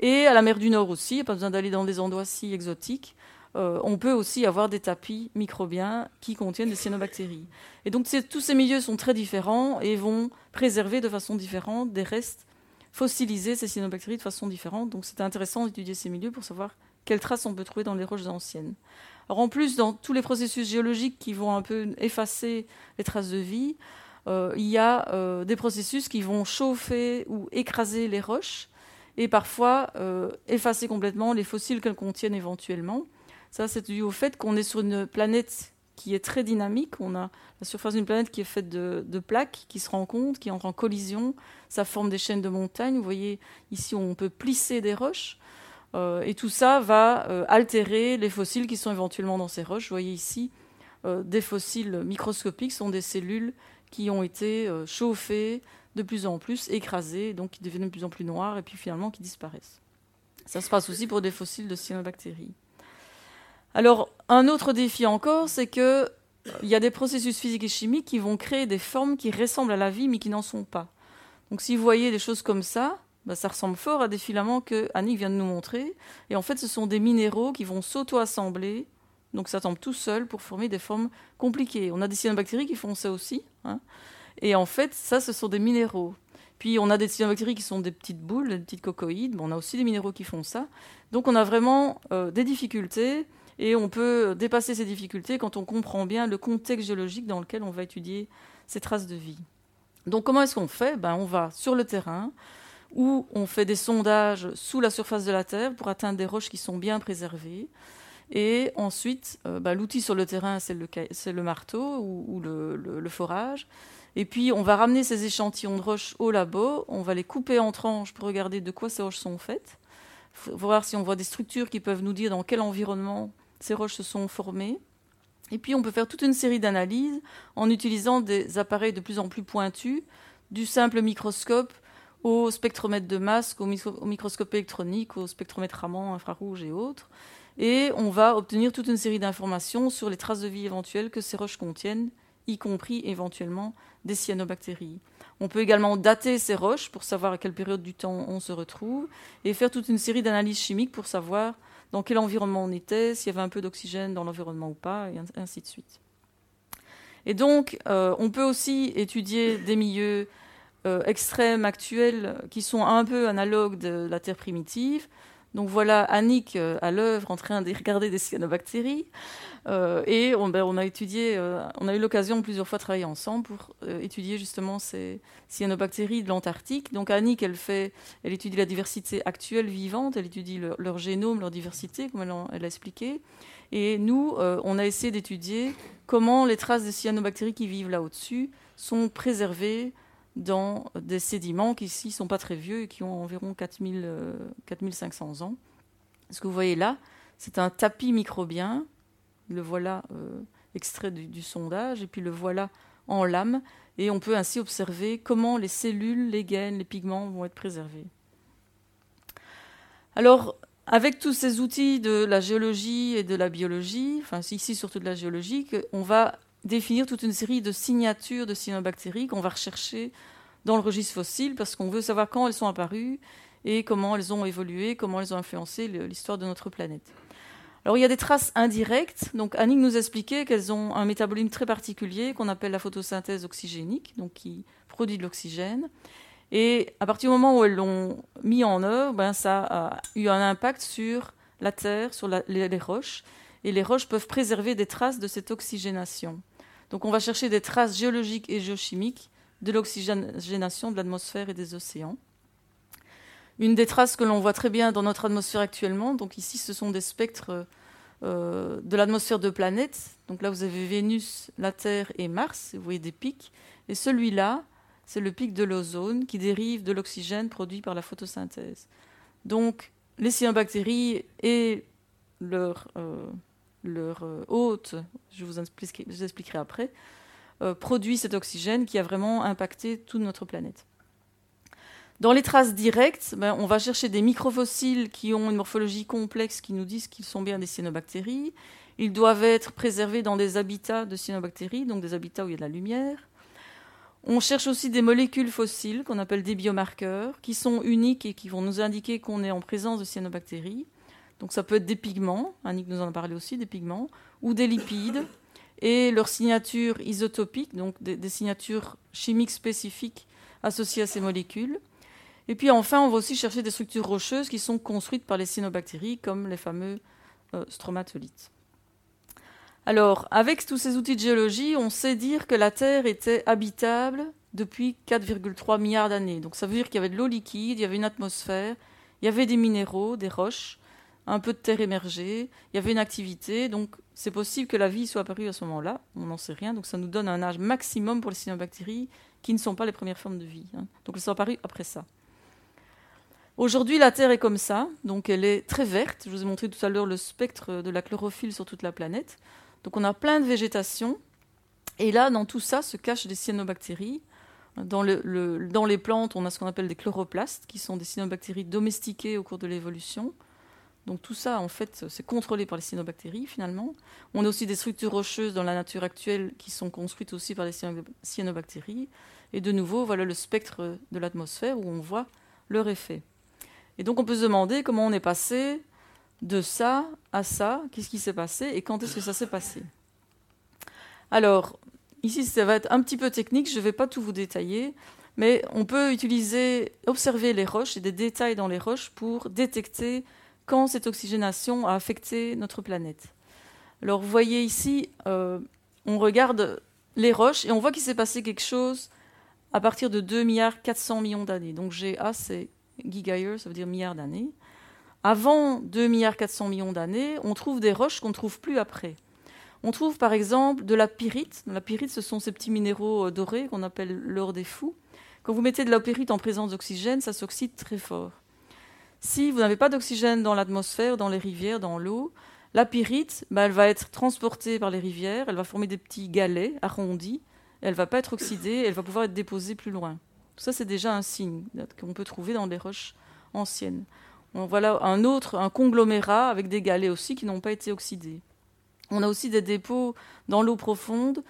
Et à la mer du Nord aussi, il n'y a pas besoin d'aller dans des endroits si exotiques. Euh, on peut aussi avoir des tapis microbiens qui contiennent des cyanobactéries. Et donc tous ces milieux sont très différents et vont préserver de façon différente des restes fossilisés, ces cyanobactéries, de façon différente. Donc c'est intéressant d'étudier ces milieux pour savoir quelles traces on peut trouver dans les roches anciennes. Alors en plus, dans tous les processus géologiques qui vont un peu effacer les traces de vie, euh, il y a euh, des processus qui vont chauffer ou écraser les roches et parfois effacer complètement les fossiles qu'elles contiennent éventuellement. Ça, c'est dû au fait qu'on est sur une planète qui est très dynamique. On a la surface d'une planète qui est faite de, plaques qui se rencontrent, qui entrent en collision. Ça forme des chaînes de montagnes. Vous voyez ici, on peut plisser des roches. Euh, et tout ça va euh, altérer les fossiles qui sont éventuellement dans ces roches. Vous voyez ici, euh, des fossiles microscopiques sont des cellules qui ont été chauffées de plus en plus, écrasées, donc qui deviennent de plus en plus noires et puis finalement qui disparaissent. Ça se passe aussi pour des fossiles de cyanobactéries. Alors, un autre défi encore, c'est que il y a des processus physiques et chimiques qui vont créer des formes qui ressemblent à la vie, mais qui n'en sont pas. Donc, si vous voyez des choses comme ça, bah, ça ressemble fort à des filaments que Annick vient de nous montrer. Et en fait, ce sont des minéraux qui vont s'auto-assembler. Donc, ça tombe tout seul pour former des formes compliquées. On a des cyanobactéries qui font ça aussi. Hein. Et en fait, ça, ce sont des minéraux. Puis on a des cyanobactéries qui sont des petites boules, des petites cocoïdes. on a aussi des minéraux qui font ça. Donc on a vraiment euh, des difficultés et on peut dépasser ces difficultés quand on comprend bien le contexte géologique dans lequel on va étudier ces traces de vie. Donc comment est-ce qu'on fait? Ben, On va sur le terrain où on fait des sondages sous la surface de la Terre pour atteindre des roches qui sont bien préservées. Et ensuite, euh, ben, l'outil sur le terrain, c'est le, marteau ou, le, forage. Et puis, on va ramener ces échantillons de roches au labo, on va les couper en tranches pour regarder de quoi ces roches sont faites, voir si on voit des structures qui peuvent nous dire dans quel environnement ces roches se sont formées. Et puis on peut faire toute une série d'analyses en utilisant des appareils de plus en plus pointus, du simple microscope au spectromètre de masque, au, microscope électronique, au spectromètre Raman, infrarouge et autres. Et on va obtenir toute une série d'informations sur les traces de vie éventuelles que ces roches contiennent, y compris éventuellement des cyanobactéries. On peut également dater ces roches pour savoir à quelle période du temps on se retrouve et faire toute une série d'analyses chimiques pour savoir dans quel environnement on était, s'il y avait un peu d'oxygène dans l'environnement ou pas, et ainsi de suite. Et donc, euh, on peut aussi étudier des milieux euh, extrêmes actuels qui sont un peu analogues de la Terre primitive. Donc voilà Annick euh, à l'œuvre en train de regarder des cyanobactéries. Euh, et on, ben, on, a étudié, euh, on a eu l'occasion plusieurs fois de travailler ensemble pour étudier justement ces cyanobactéries de l'Antarctique. Donc Annick, elle, fait, elle étudie la diversité actuelle vivante, elle étudie leur génome, leur diversité, comme elle, elle a expliqué. Et nous, on a essayé d'étudier comment les traces des cyanobactéries qui vivent là au-dessus sont préservées dans des sédiments qui ici sont pas très vieux et qui ont environ 4000, 4500 ans. Ce que vous voyez là, c'est un tapis microbien le voilà euh, extrait du, sondage, et puis le voilà en lame, et on peut ainsi observer comment les cellules, les gaines, les pigments vont être préservés. Alors, avec tous ces outils de la géologie et de la biologie, enfin ici surtout de la géologie, on va définir toute une série de signatures de cyanobactéries qu'on va rechercher dans le registre fossile parce qu'on veut savoir quand elles sont apparues et comment elles ont évolué, comment elles ont influencé l'histoire de notre planète. Alors il y a des traces indirectes. Donc Annick nous expliquait qu'elles ont un métabolisme très particulier qu'on appelle la photosynthèse oxygénique, donc qui produit de l'oxygène. Et à partir du moment où elles l'ont mis en œuvre, ben, ça a eu un impact sur la terre, sur les, roches. Et les roches peuvent préserver des traces de cette oxygénation. Donc on va chercher des traces géologiques et géochimiques de l'oxygénation de l'atmosphère et des océans. Une des traces que l'on voit très bien dans notre atmosphère actuellement, donc ici ce sont des spectres euh, de l'atmosphère de planètes. Donc là vous avez Vénus, la Terre et Mars, vous voyez des pics. Et celui-là, c'est le pic de l'ozone qui dérive de l'oxygène produit par la photosynthèse. Donc les cyanobactéries et leurs euh, leur, euh, hôtes, je vous, expliquerai, après, produisent cet oxygène qui a vraiment impacté toute notre planète. Dans les traces directes, ben, on va chercher des microfossiles qui ont une morphologie complexe, qui nous disent qu'ils sont bien des cyanobactéries. Ils doivent être préservés dans des habitats de cyanobactéries, donc des habitats où il y a de la lumière. On cherche aussi des molécules fossiles qu'on appelle des biomarqueurs, qui sont uniques et qui vont nous indiquer qu'on est en présence de cyanobactéries. Donc ça peut être des pigments, Annick nous en a parlé aussi, des pigments, ou des lipides, et leurs signatures isotopiques, donc des, signatures chimiques spécifiques associées à ces molécules. Et puis enfin, on va aussi chercher des structures rocheuses qui sont construites par les cyanobactéries, comme les fameux euh, stromatolites. Alors, avec tous ces outils de géologie, on sait dire que la Terre était habitable depuis 4,3 milliards d'années. Donc ça veut dire qu'il y avait de l'eau liquide, il y avait une atmosphère, il y avait des minéraux, des roches, un peu de terre émergée, il y avait une activité, donc c'est possible que la vie soit apparue à ce moment-là, on n'en sait rien, donc ça nous donne un âge maximum pour les cyanobactéries qui ne sont pas les premières formes de vie. Hein. Donc elles sont apparues après ça. Aujourd'hui, la Terre est comme ça, donc elle est très verte. Je vous ai montré tout à l'heure le spectre de la chlorophylle sur toute la planète. Donc on a plein de végétation. Et là, dans tout ça, se cachent des cyanobactéries. Dans, les plantes, on a ce qu'on appelle des chloroplastes, qui sont des cyanobactéries domestiquées au cours de l'évolution. Donc tout ça, en fait, c'est contrôlé par les cyanobactéries, finalement. On a aussi des structures rocheuses dans la nature actuelle qui sont construites aussi par les cyanobactéries. Et de nouveau, voilà le spectre de l'atmosphère où on voit leur effet. Et donc on peut se demander comment on est passé de ça à ça, qu'est-ce qui s'est passé et quand est-ce que ça s'est passé. Alors, ici, ça va être un petit peu technique, je ne vais pas tout vous détailler, mais on peut utiliser, observer les roches et des détails dans les roches pour détecter quand cette oxygénation a affecté notre planète. Alors, vous voyez ici, euh, on regarde les roches et on voit qu'il s'est passé quelque chose à partir de 2 milliards 400 millions d'années. Donc GA, c'est gigayear, ça veut dire milliards d'années. Avant 2 milliards 400 millions d'années, on trouve des roches qu'on ne trouve plus après. On trouve par exemple de la pyrite. La pyrite, ce sont ces petits minéraux euh, dorés qu'on appelle l'or des fous. Quand vous mettez de la pyrite en présence d'oxygène, ça s'oxyde très fort. Si vous n'avez pas d'oxygène dans l'atmosphère, dans les rivières, dans l'eau, la pyrite, bah, elle va être transportée par les rivières, elle va former des petits galets arrondis, elle va pas être oxydée, elle va pouvoir être déposée plus loin. Ça, c'est déjà un signe qu'on peut trouver dans les roches anciennes voilà un autre, un conglomérat avec des galets aussi qui n'ont pas été oxydés. On a aussi des dépôts dans l'eau profonde,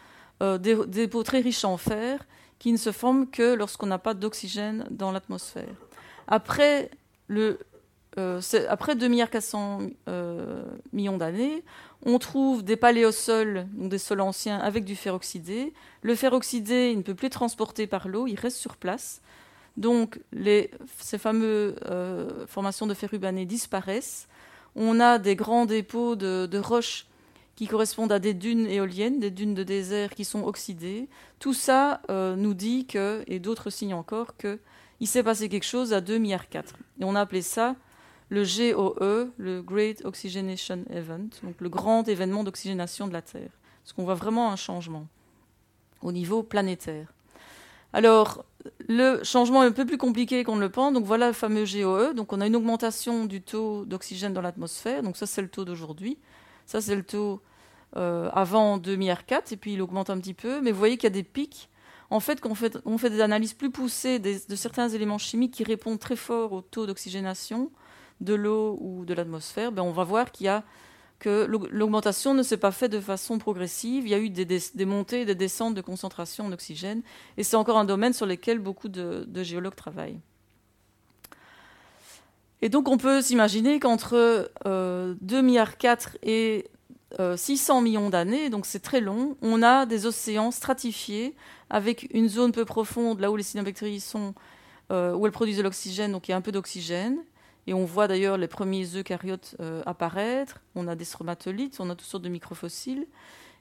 euh, des, dépôts très riches en fer, qui ne se forment que lorsqu'on n'a pas d'oxygène dans l'atmosphère. Après, euh, après 2 400 euh, millions d'années, on trouve des paléosols, donc des sols anciens avec du fer oxydé. Le fer oxydé, il ne peut plus être transporté par l'eau, il reste sur place. Donc ces fameuses euh, formations de fer disparaissent. On a des grands dépôts de, roches qui correspondent à des dunes éoliennes, des dunes de désert qui sont oxydées. Tout ça nous dit que, et d'autres signes encore, qu'il s'est passé quelque chose à 2 milliards 4. Et on a appelé ça le GOE, le Great Oxygenation Event, donc le grand événement d'oxygénation de la Terre. Parce qu'on voit vraiment un changement au niveau planétaire. Alors, le changement est un peu plus compliqué qu'on ne le pense. Donc voilà le fameux GOE. Donc on a une augmentation du taux d'oxygène dans l'atmosphère. Donc ça c'est le taux d'aujourd'hui. Ça c'est le taux euh, avant 2 milliards et puis il augmente un petit peu. Mais vous voyez qu'il y a des pics. En fait, quand on fait, des analyses plus poussées de certains éléments chimiques qui répondent très fort au taux d'oxygénation de l'eau ou de l'atmosphère, ben on va voir que l'augmentation ne s'est pas faite de façon progressive. Il y a eu des, montées et des descentes de concentration en oxygène. Et c'est encore un domaine sur lequel beaucoup de, géologues travaillent. Et donc on peut s'imaginer qu'entre 2,4 euh, milliards et 600 euh, millions d'années, donc c'est très long, on a des océans stratifiés avec une zone peu profonde, là où les cyanobactéries sont, euh, où elles produisent de l'oxygène, donc il y a un peu d'oxygène, et on voit d'ailleurs les premiers eucaryotes euh, apparaître. On a des stromatolites, on a toutes sortes de microfossiles.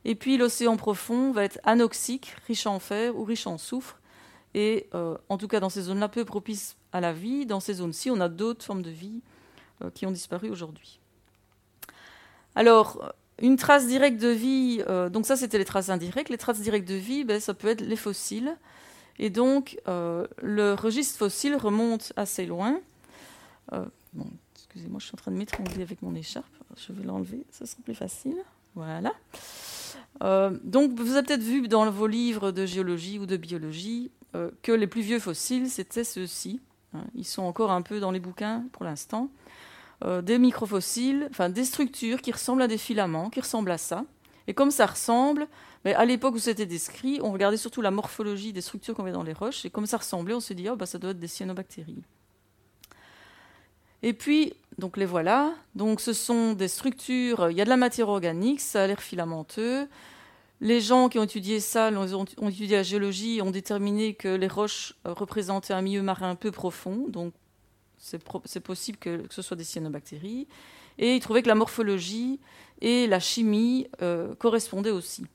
Et puis l'océan profond va être anoxique, riche en fer ou riche en soufre. Et en tout cas, dans ces zones-là, peu propices à la vie. Dans ces zones-ci, on a d'autres formes de vie qui ont disparu aujourd'hui. Alors, une trace directe de vie, donc ça c'était les traces indirectes. Les traces directes de vie, ben, ça peut être les fossiles. Et donc, le registre fossile remonte assez loin. Euh, excusez-moi, je suis en train de m'étrangler avec mon écharpe. Je vais l'enlever, ce sera plus facile. Voilà. Euh, donc, vous avez peut-être vu dans vos livres de géologie ou de biologie euh, que les plus vieux fossiles, c'était ceux-ci. hein, ils sont encore un peu dans les bouquins pour l'instant, euh, des microfossiles, des structures qui ressemblent à des filaments, qui ressemblent à ça. Et comme ça ressemble, mais à l'époque où c'était décrit, on regardait surtout la morphologie des structures qu'on avait dans les roches, et comme ça ressemblait, on se dit, oh, bah, ça doit être des cyanobactéries. Et puis, donc les voilà. Donc ce sont des structures, il y a de la matière organique, ça a l'air filamenteux. Les gens qui ont étudié ça, ont, ont, étudié la géologie, ont déterminé que les roches euh, représentaient un milieu marin peu profond, c'est possible que, ce soit des cyanobactéries. Et ils trouvaient que la morphologie et la chimie euh, correspondaient aussi.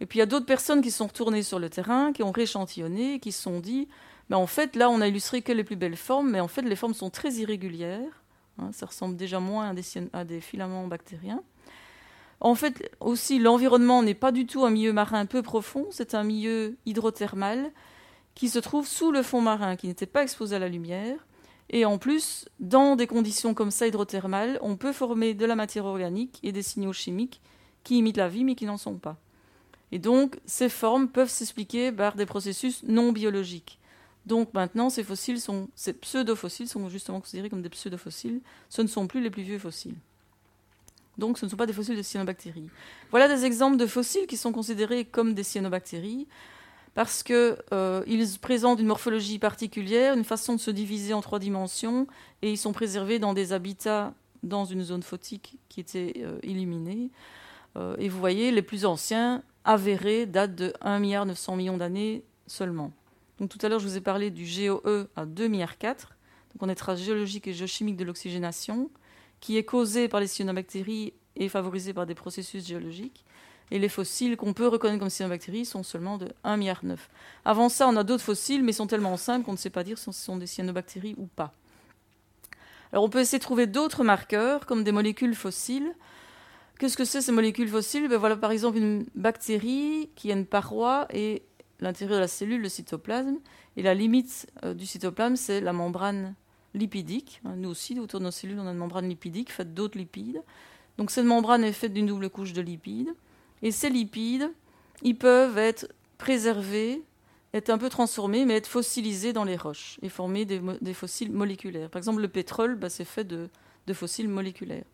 Et puis il y a d'autres personnes qui sont retournées sur le terrain, qui ont rééchantillonné, qui se sont dit mais en fait, là, on a illustré que les plus belles formes, mais en fait, les formes sont très irrégulières. Hein, ça ressemble déjà moins à des, à des, filaments bactériens. En fait, aussi, l'environnement n'est pas du tout un milieu marin peu profond, c'est un milieu hydrothermal qui se trouve sous le fond marin, qui n'était pas exposé à la lumière. Et en plus, dans des conditions comme ça hydrothermales, on peut former de la matière organique et des signaux chimiques qui imitent la vie mais qui n'en sont pas. Et donc, ces formes peuvent s'expliquer par des processus non biologiques. Donc maintenant, ces sont, ces pseudo-fossiles sont justement considérés comme des pseudo-fossiles. Ce ne sont plus les plus vieux fossiles. Donc ce ne sont pas des fossiles de cyanobactéries. Voilà des exemples de fossiles qui sont considérés comme des cyanobactéries parce qu'ils euh, présentent une morphologie particulière, une façon de se diviser en trois dimensions, et ils sont préservés dans des habitats dans une zone photique qui était euh, illuminée. Euh, et vous voyez, les plus anciens, avérés, datent de 1,9 milliard millions d'années seulement. Donc tout à l'heure, je vous ai parlé du GOE à 2 milliards 4. Donc on est trace géologique et géochimique de l'oxygénation, qui est causée par les cyanobactéries et favorisée par des processus géologiques. Et les fossiles qu'on peut reconnaître comme cyanobactéries sont seulement de 1,9 milliard. Avant ça, on a d'autres fossiles, mais sont tellement simples qu'on ne sait pas dire si ce sont des cyanobactéries ou pas. Alors on peut essayer de trouver d'autres marqueurs, comme des molécules fossiles. Qu'est-ce que c'est ces molécules fossiles? Ben Voilà par exemple une bactérie qui a une paroi et l'intérieur de la cellule, le cytoplasme. Et la limite euh, du cytoplasme, c'est la membrane lipidique. Hein, nous aussi, autour de nos cellules, on a une membrane lipidique faite d'autres lipides. Donc cette membrane est faite d'une double couche de lipides. Et ces lipides, ils peuvent être préservés, être un peu transformés, mais être fossilisés dans les roches et former des, fossiles moléculaires. Par exemple, le pétrole, bah, c'est fait de, fossiles moléculaires.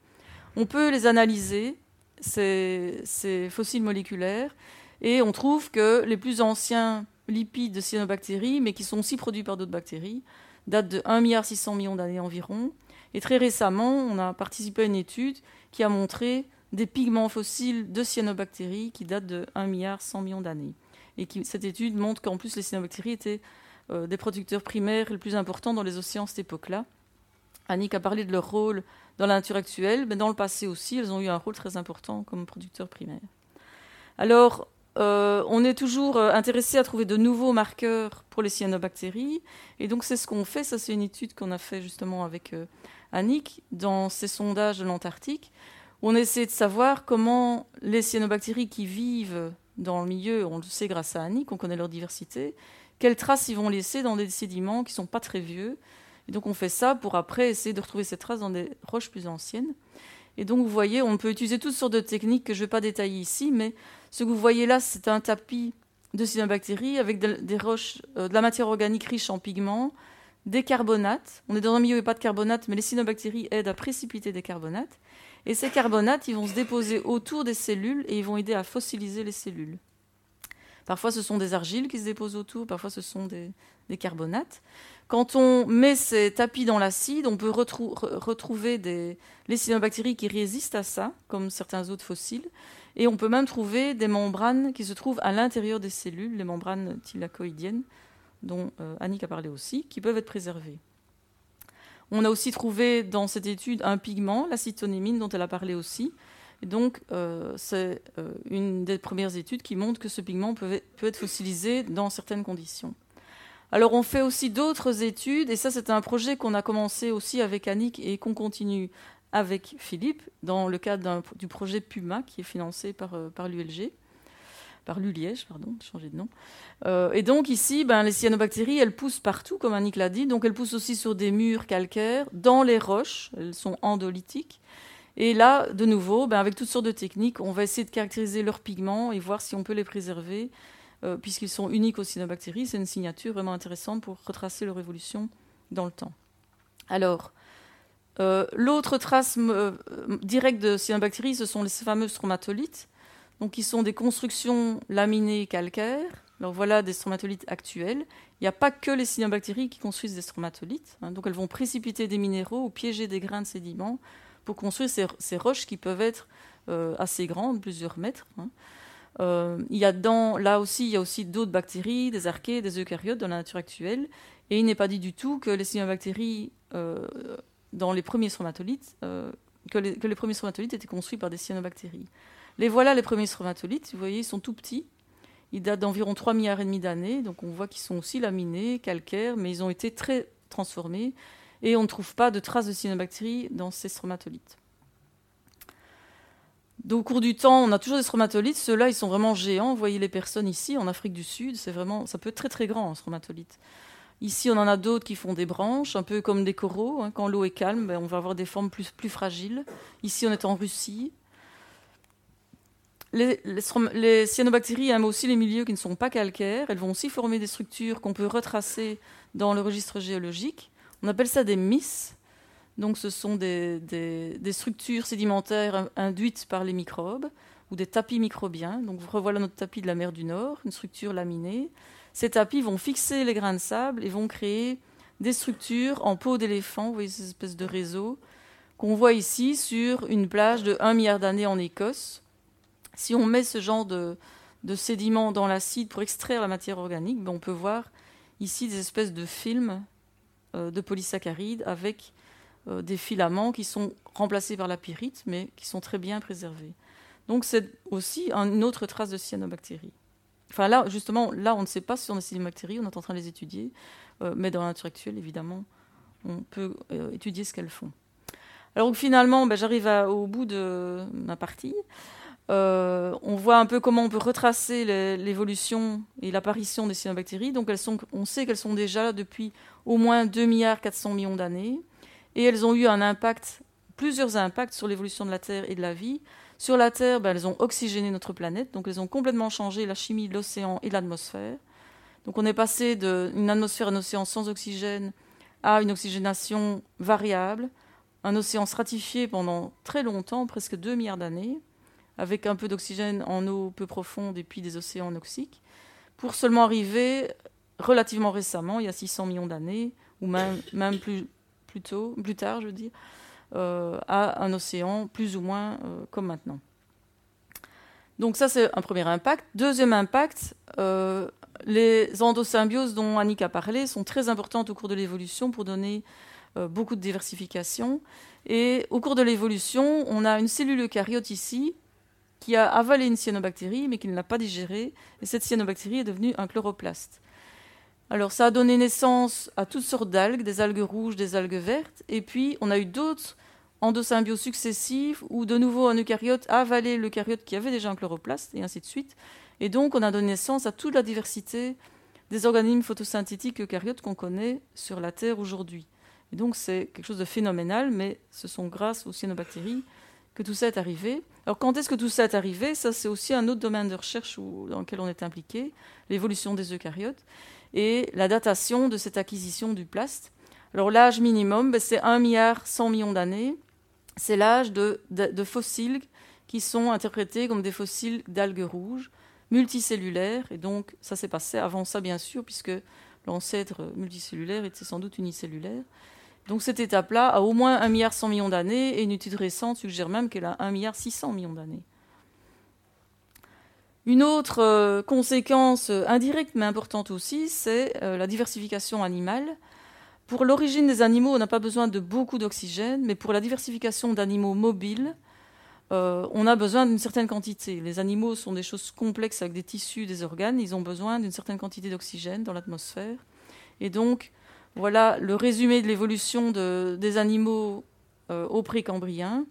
On peut les analyser, ces fossiles moléculaires, et on trouve que les plus anciens lipides de cyanobactéries, mais qui sont aussi produits par d'autres bactéries, datent de 1,6 milliard d'années environ. Et très récemment, on a participé à une étude qui a montré des pigments fossiles de cyanobactéries qui datent de 1,1 milliard millions d'années. Et cette étude montre qu'en plus, les cyanobactéries étaient euh, des producteurs primaires les plus importants dans les océans à cette époque-là. Annick a parlé de leur rôle dans la nature actuelle, mais dans le passé aussi, elles ont eu un rôle très important comme producteurs primaires. Alors, euh, on est toujours euh, intéressé à trouver de nouveaux marqueurs pour les cyanobactéries. Et donc, c'est ce qu'on fait. Ça, c'est une étude qu'on a fait justement avec Annick dans ces sondages de l'Antarctique. On essaie de savoir comment les cyanobactéries qui vivent dans le milieu, on le sait grâce à Annick, on connaît leur diversité, quelles traces ils vont laisser dans des sédiments qui ne sont pas très vieux. Et donc, on fait ça pour après essayer de retrouver ces traces dans des roches plus anciennes. Et donc, vous voyez, on peut utiliser toutes sortes de techniques que je ne vais pas détailler ici, mais ce que vous voyez là, c'est un tapis de cyanobactéries avec de, des roches, euh, de la matière organique riche en pigments, des carbonates. On est dans un milieu où il n'y a pas de carbonate, mais les cyanobactéries aident à précipiter des carbonates. Et ces carbonates, ils vont se déposer autour des cellules et ils vont aider à fossiliser les cellules. Parfois, ce sont des argiles qui se déposent autour, parfois, ce sont des, carbonates. Quand on met ces tapis dans l'acide, on peut retrouver des, les cyanobactéries qui résistent à ça, comme certains autres fossiles. Et on peut même trouver des membranes qui se trouvent à l'intérieur des cellules, les membranes thylakoïdiennes, dont euh, Annick a parlé aussi, qui peuvent être préservées. On a aussi trouvé dans cette étude un pigment, l'acétonémine, dont elle a parlé aussi. Donc, euh, c'est euh, une des premières études qui montre que ce pigment peut être fossilisé dans certaines conditions. Alors on fait aussi d'autres études, et ça c'est un projet qu'on a commencé aussi avec Annick et qu'on continue avec Philippe dans le cadre du projet Puma qui est financé par, euh, par l'ULG, par l'ULiège, pardon, changer de nom. Euh, et donc ici, ben, les cyanobactéries, elles poussent partout, comme Annick l'a dit, donc elles poussent aussi sur des murs calcaires, dans les roches, elles sont endolithiques. Et là, de nouveau, ben, avec toutes sortes de techniques, on va essayer de caractériser leurs pigments et voir si on peut les préserver euh, puisqu'ils sont uniques aux cyanobactéries. C'est une signature vraiment intéressante pour retracer leur évolution dans le temps. Alors, euh, l'autre trace directe de cyanobactéries, ce sont les fameux stromatolites, donc qui sont des constructions laminées calcaires. Alors voilà des stromatolites actuels. Il n'y a pas que les cyanobactéries qui construisent des stromatolites. Hein. donc elles vont précipiter des minéraux ou piéger des grains de sédiments pour construire ces, roches qui peuvent être euh, assez grandes, plusieurs mètres. Hein. il y a là aussi, il y a aussi d'autres bactéries, des archées, des eucaryotes dans la nature actuelle. Et il n'est pas dit du tout que les cyanobactéries dans les premiers stromatolites, que, les, premiers stromatolites étaient construits par des cyanobactéries. Les voilà, les premiers stromatolites, vous voyez, ils sont tout petits. Ils datent d'environ 3 milliards et demi d'années, donc on voit qu'ils sont aussi laminés, calcaires, mais ils ont été très transformés, et on ne trouve pas de traces de cyanobactéries dans ces stromatolites. Donc, au cours du temps, on a toujours des stromatolites. Ceux-là, ils sont vraiment géants. Vous voyez les personnes ici, en Afrique du Sud, c'est vraiment, ça peut être très très grand, un stromatolite. Ici, on en a d'autres qui font des branches, un peu comme des coraux. Hein. Quand l'eau est calme, ben, on va avoir des formes plus, fragiles. Ici, on est en Russie. Les, cyanobactéries aiment aussi les milieux qui ne sont pas calcaires. Elles vont aussi former des structures qu'on peut retracer dans le registre géologique. On appelle ça des MIS. Donc, ce sont des, des structures sédimentaires induites par les microbes ou des tapis microbiens. Donc, revoilà notre tapis de la mer du Nord, une structure laminée. Ces tapis vont fixer les grains de sable et vont créer des structures en peau d'éléphant, vous voyez ces espèces de réseaux, qu'on voit ici sur une plage de 1 milliard d'années en Écosse. Si on met ce genre de, sédiments dans l'acide pour extraire la matière organique, ben, on peut voir ici des espèces de films euh, de polysaccharides avec euh, des filaments qui sont remplacés par la pyrite, mais qui sont très bien préservés. Donc c'est aussi une autre trace de cyanobactéries. Enfin là, justement, là, on ne sait pas si on a ces bactéries, on est en train de les étudier, euh, mais dans la nature actuelle, évidemment, on peut euh, étudier ce qu'elles font. Alors finalement, ben, j'arrive au bout de ma partie. Euh, on voit un peu comment on peut retracer l'évolution et l'apparition des cyanobactéries. Donc elles sont, on sait qu'elles sont déjà depuis au moins 2 milliards 400 millions d'années, et elles ont eu un impact, plusieurs impacts sur l'évolution de la Terre et de la vie. Sur la Terre, ben, elles ont oxygéné notre planète, donc elles ont complètement changé la chimie de l'océan et de l'atmosphère. Donc on est passé d'une atmosphère, un océan sans oxygène à une oxygénation variable, un océan stratifié pendant très longtemps, presque 2 milliards d'années, avec un peu d'oxygène en eau peu profonde et puis des océans noxiques, pour seulement arriver relativement récemment, il y a 600 millions d'années, ou même, plus, tôt, plus tard, je veux dire, à un océan plus ou moins euh, comme maintenant. Donc ça, c'est un premier impact. Deuxième impact, euh, les endosymbioses dont Annick a parlé sont très importantes au cours de l'évolution pour donner beaucoup de diversification. Et au cours de l'évolution, on a une cellule eucaryote ici qui a avalé une cyanobactérie mais qui ne l'a pas digérée. Et cette cyanobactérie est devenue un chloroplaste. Alors ça a donné naissance à toutes sortes d'algues, des algues rouges, des algues vertes, et puis on a eu d'autres endosymbioses successives où de nouveau un eucaryote a avalé l'eucaryote qui avait déjà un chloroplaste, et ainsi de suite. Et donc on a donné naissance à toute la diversité des organismes photosynthétiques eucaryotes qu'on connaît sur la Terre aujourd'hui. Et donc c'est quelque chose de phénoménal, mais ce sont grâce aux cyanobactéries que tout ça est arrivé. Alors quand est-ce que tout ça est arrivé? Ça c'est aussi un autre domaine de recherche dans lequel on est impliqué, l'évolution des eucaryotes et la datation de cette acquisition du plast. Alors l'âge minimum, ben, c'est 1 milliard 100 millions d'années. C'est l'âge de, fossiles qui sont interprétés comme des fossiles d'algues rouges, multicellulaires. Et donc ça s'est passé avant ça, bien sûr, puisque l'ancêtre multicellulaire était sans doute unicellulaire. Donc cette étape-là a au moins 1 milliard 100 millions d'années, et une étude récente suggère même qu'elle a 1 milliard 600 millions d'années. Une autre euh, conséquence euh, indirecte mais importante aussi, c'est euh, la diversification animale. Pour l'origine des animaux, on n'a pas besoin de beaucoup d'oxygène, mais pour la diversification d'animaux mobiles, on a besoin d'une certaine quantité. Les animaux sont des choses complexes avec des tissus, des organes, ils ont besoin d'une certaine quantité d'oxygène dans l'atmosphère. Et donc, voilà le résumé de l'évolution des animaux au précambrien.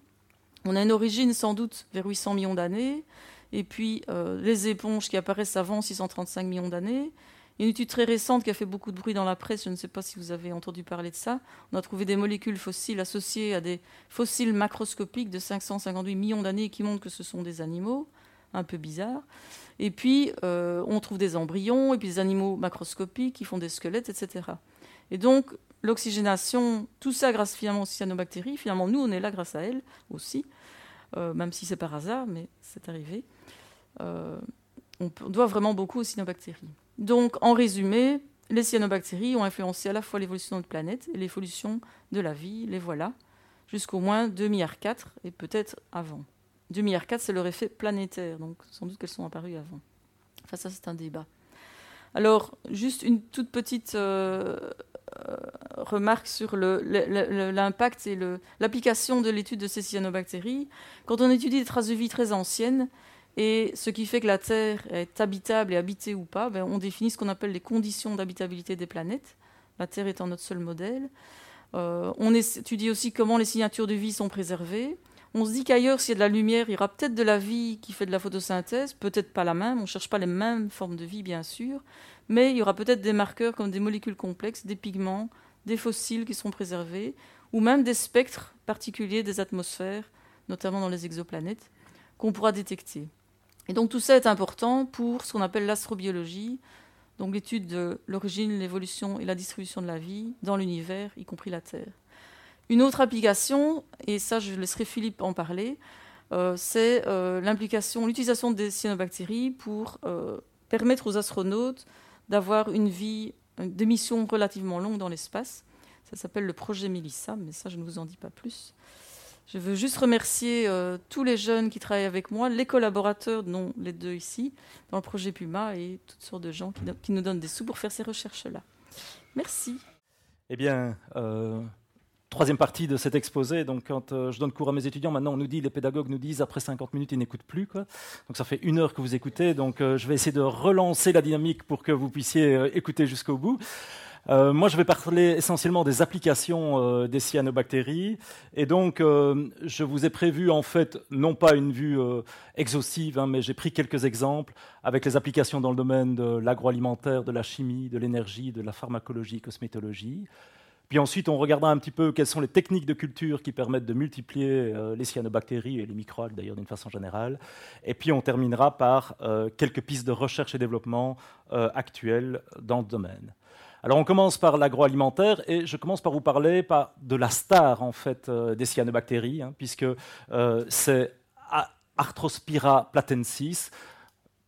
On a une origine sans doute vers 800 millions d'années et puis euh, les éponges qui apparaissent avant 635 millions d'années. Une étude très récente qui a fait beaucoup de bruit dans la presse, je ne sais pas si vous avez entendu parler de ça. On a trouvé des molécules fossiles associées à des fossiles macroscopiques de 558 millions d'années qui montrent que ce sont des animaux, un peu bizarres. Et puis euh, on trouve des embryons et puis des animaux macroscopiques qui font des squelettes, etc. Et donc, l'oxygénation, tout ça grâce finalement aux cyanobactéries. Finalement, nous, on est là grâce à elles aussi, euh, même si c'est par hasard, mais c'est arrivé. Euh, on, doit vraiment beaucoup aux cyanobactéries. Donc, en résumé, les cyanobactéries ont influencé à la fois l'évolution de notre planète et l'évolution de la vie. Les voilà, jusqu'au moins 2 milliards 4 et peut-être avant. 2 milliards 4, c'est leur effet planétaire, donc sans doute qu'elles sont apparues avant. Enfin, ça, c'est un débat. Alors, juste une toute petite euh, euh, remarque sur l'impact et l'application de l'étude de ces cyanobactéries. Quand on étudie des traces de vie très anciennes, et ce qui fait que la Terre est habitable et habitée ou pas, ben, on définit ce qu'on appelle les conditions d'habitabilité des planètes, la Terre étant notre seul modèle. Euh, on étudie aussi comment les signatures de vie sont préservées. On se dit qu'ailleurs, s'il y a de la lumière, il y aura peut-être de la vie qui fait de la photosynthèse, peut-être pas la même, on ne cherche pas les mêmes formes de vie, bien sûr, mais il y aura peut-être des marqueurs comme des molécules complexes, des pigments, des fossiles qui seront préservés, ou même des spectres particuliers des atmosphères, notamment dans les exoplanètes, qu'on pourra détecter. Et donc tout ça est important pour ce qu'on appelle l'astrobiologie, donc l'étude de l'origine, l'évolution et la distribution de la vie dans l'univers, y compris la Terre. Une autre application, et ça je laisserai Philippe en parler, euh, c'est euh, l'implication, l'utilisation des cyanobactéries pour euh, permettre aux astronautes d'avoir une vie, des missions relativement longues dans l'espace. Ça s'appelle le projet Melissa, mais ça, je ne vous en dis pas plus. Je veux juste remercier euh, tous les jeunes qui travaillent avec moi, les collaborateurs, dont les deux ici, dans le projet Puma, et toutes sortes de gens qui, nous donnent des sous pour faire ces recherches-là. Merci. Eh bien, euh, troisième partie de cet exposé. Donc, quand euh, je donne cours à mes étudiants, maintenant, on nous dit, les pédagogues nous disent, après 50 minutes, ils n'écoutent plus. Donc, ça fait une heure que vous écoutez. Donc, euh, je vais essayer de relancer la dynamique pour que vous puissiez euh, écouter jusqu'au bout. moi, je vais parler essentiellement des applications des cyanobactéries. Et donc, je vous ai prévu, en fait, non pas une vue exhaustive, hein, mais j'ai pris quelques exemples avec les applications dans le domaine de l'agroalimentaire, de la chimie, de l'énergie, de la pharmacologie, cosmétologie. Puis ensuite, on regardera un petit peu quelles sont les techniques de culture qui permettent de multiplier euh, les cyanobactéries et les microalgues d'ailleurs d'une façon générale. Et puis on terminera par euh, quelques pistes de recherche et développement euh, actuelles dans le domaine. Alors on commence par l'agroalimentaire et je commence par vous parler de la star en fait des cyanobactéries, hein, puisque c'est Arthrospira platensis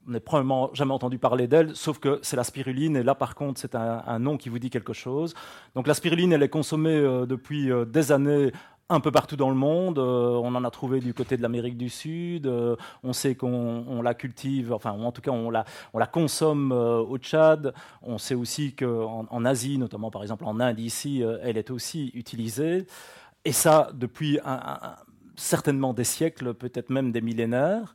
on n'a probablement jamais entendu parler d'elle, sauf que c'est la spiruline, et là par contre c'est un, nom qui vous dit quelque chose. Donc la spiruline, elle est consommée euh, depuis euh, des années un peu partout dans le monde. Euh, on en a trouvé du côté de l'Amérique du Sud. on sait qu'on la cultive, enfin en tout cas on la, on la consomme au Tchad. On sait aussi qu'en en Asie, notamment par exemple en Inde ici, elle est aussi utilisée. Et ça depuis certainement des siècles, peut-être même des millénaires.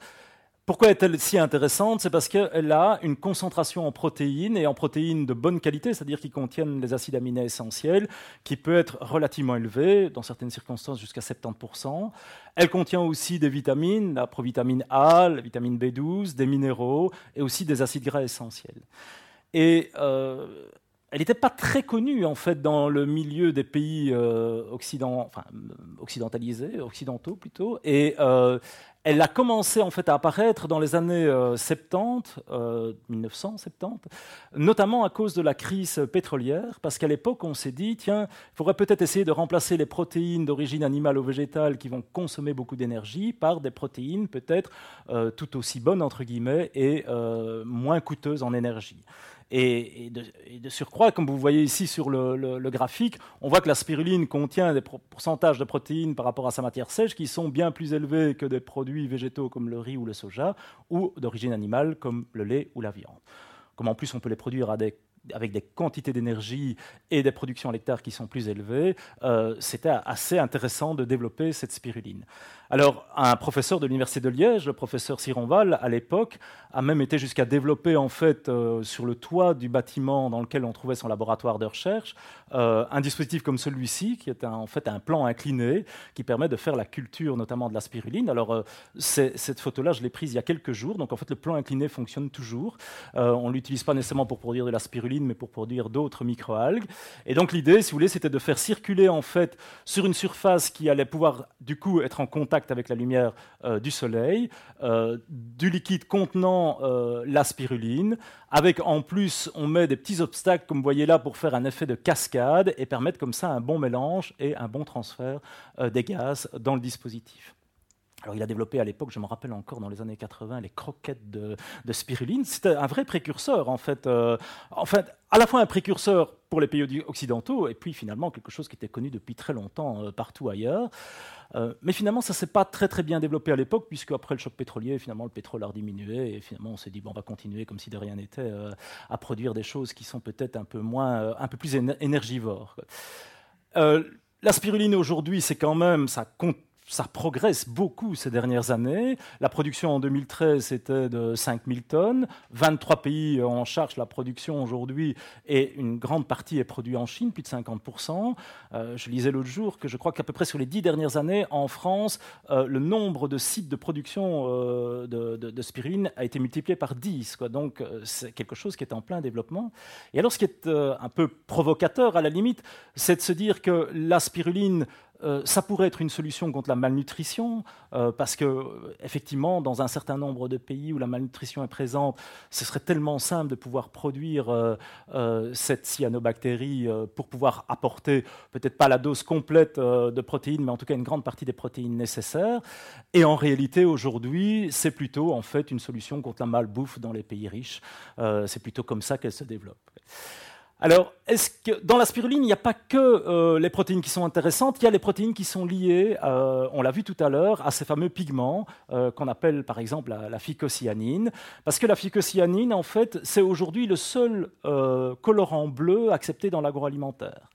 Pourquoi est-elle si intéressante? C'est parce qu'elle a une concentration en protéines et en protéines de bonne qualité, c'est-à-dire qui contiennent les acides aminés essentiels, qui peut être relativement élevée, dans certaines circonstances jusqu'à 70%. Elle contient aussi des vitamines, la provitamine A, la vitamine B12, des minéraux et aussi des acides gras essentiels. Et euh, elle n'était pas très connue en fait dans le milieu des pays euh, occidentalisés, occidentaux plutôt, euh, elle a commencé en fait à apparaître dans les années 70, euh, 1970, euh, notamment à cause de la crise pétrolière, parce qu'à l'époque on s'est dit tiens, il faudrait peut-être essayer de remplacer les protéines d'origine animale ou végétale qui vont consommer beaucoup d'énergie par des protéines peut-être euh, tout aussi bonnes entre guillemets et moins coûteuses en énergie. Et, de, surcroît, comme vous voyez ici sur le, graphique, on voit que la spiruline contient des pourcentages de protéines par rapport à sa matière sèche qui sont bien plus élevés que des produits végétaux comme le riz ou le soja, ou d'origine animale comme le lait ou la viande. Comme en plus on peut les produire avec des quantités d'énergie et des productions à l'hectare qui sont plus élevées, euh, c'était assez intéressant de développer cette spiruline. Alors, un professeur de l'université de Liège, le professeur Sironval, à l'époque, a même été jusqu'à développer en fait euh, sur le toit du bâtiment dans lequel on trouvait son laboratoire de recherche euh, un dispositif comme celui-ci, qui est en fait un plan incliné qui permet de faire la culture, notamment de la spiruline. Alors, euh, cette photo-là, je l'ai prise il y a quelques jours. Donc, en fait, le plan incliné fonctionne toujours. on ne l'utilise pas nécessairement pour produire de la spiruline spiruline, mais pour produire d'autres microalgues. Et donc l'idée, si vous voulez, c'était de faire circuler en fait sur une surface qui allait pouvoir du coup être en contact avec la lumière euh, du soleil, euh, du liquide contenant euh, la spiruline, avec en plus, on met des petits obstacles, comme vous voyez là, pour faire un effet de cascade et permettre comme ça un bon mélange et un bon transfert des gaz dans le dispositif. Alors, il a développé à l'époque, je me rappelle encore dans les années 80, les croquettes de, spiruline. C'était un vrai précurseur, en fait. en fait, à la fois un précurseur pour les pays occidentaux, et puis finalement quelque chose qui était connu depuis très longtemps partout ailleurs. Euh, mais finalement, ça ne s'est pas très très bien développé à l'époque, puisque après le choc pétrolier, finalement, le pétrole a diminué, et finalement, on s'est dit, bon, on va continuer comme si de rien n'était, euh, à produire des choses qui sont peut-être un peu moins, euh, un peu plus énergivores. la spiruline aujourd'hui, c'est quand même, ça compte ça progresse beaucoup ces dernières années. La production en 2013 était de 5000 tonnes. 23 pays en charge la production aujourd'hui et une grande partie est produite en Chine, plus de 50%. Euh, je lisais l'autre jour que je crois qu'à peu près sur les 10 dernières années, en France, euh, le nombre de sites de production euh, de, de, spiruline a été multiplié par 10. Quoi. Donc c'est quelque chose qui est en plein développement. Et alors ce qui est un peu provocateur à la limite, c'est de se dire que la spiruline euh, ça pourrait être une solution contre la malnutrition, euh, parce que effectivement, dans un certain nombre de pays où la malnutrition est présente, ce serait tellement simple de pouvoir produire euh, cette cyanobactérie pour pouvoir apporter peut-être pas la dose complète de protéines, mais en tout cas une grande partie des protéines nécessaires. Et en réalité, aujourd'hui, c'est plutôt en fait une solution contre la malbouffe dans les pays riches. c'est plutôt comme ça qu'elle se développe. Alors, est-ce que dans la spiruline, il n'y a pas que euh, les protéines qui sont intéressantes, il y a les protéines qui sont liées, euh, on l'a vu tout à l'heure, à ces fameux pigments euh, qu'on appelle par exemple la, la, phycocyanine. Parce que la phycocyanine, en fait, c'est aujourd'hui le seul colorant bleu accepté dans l'agroalimentaire.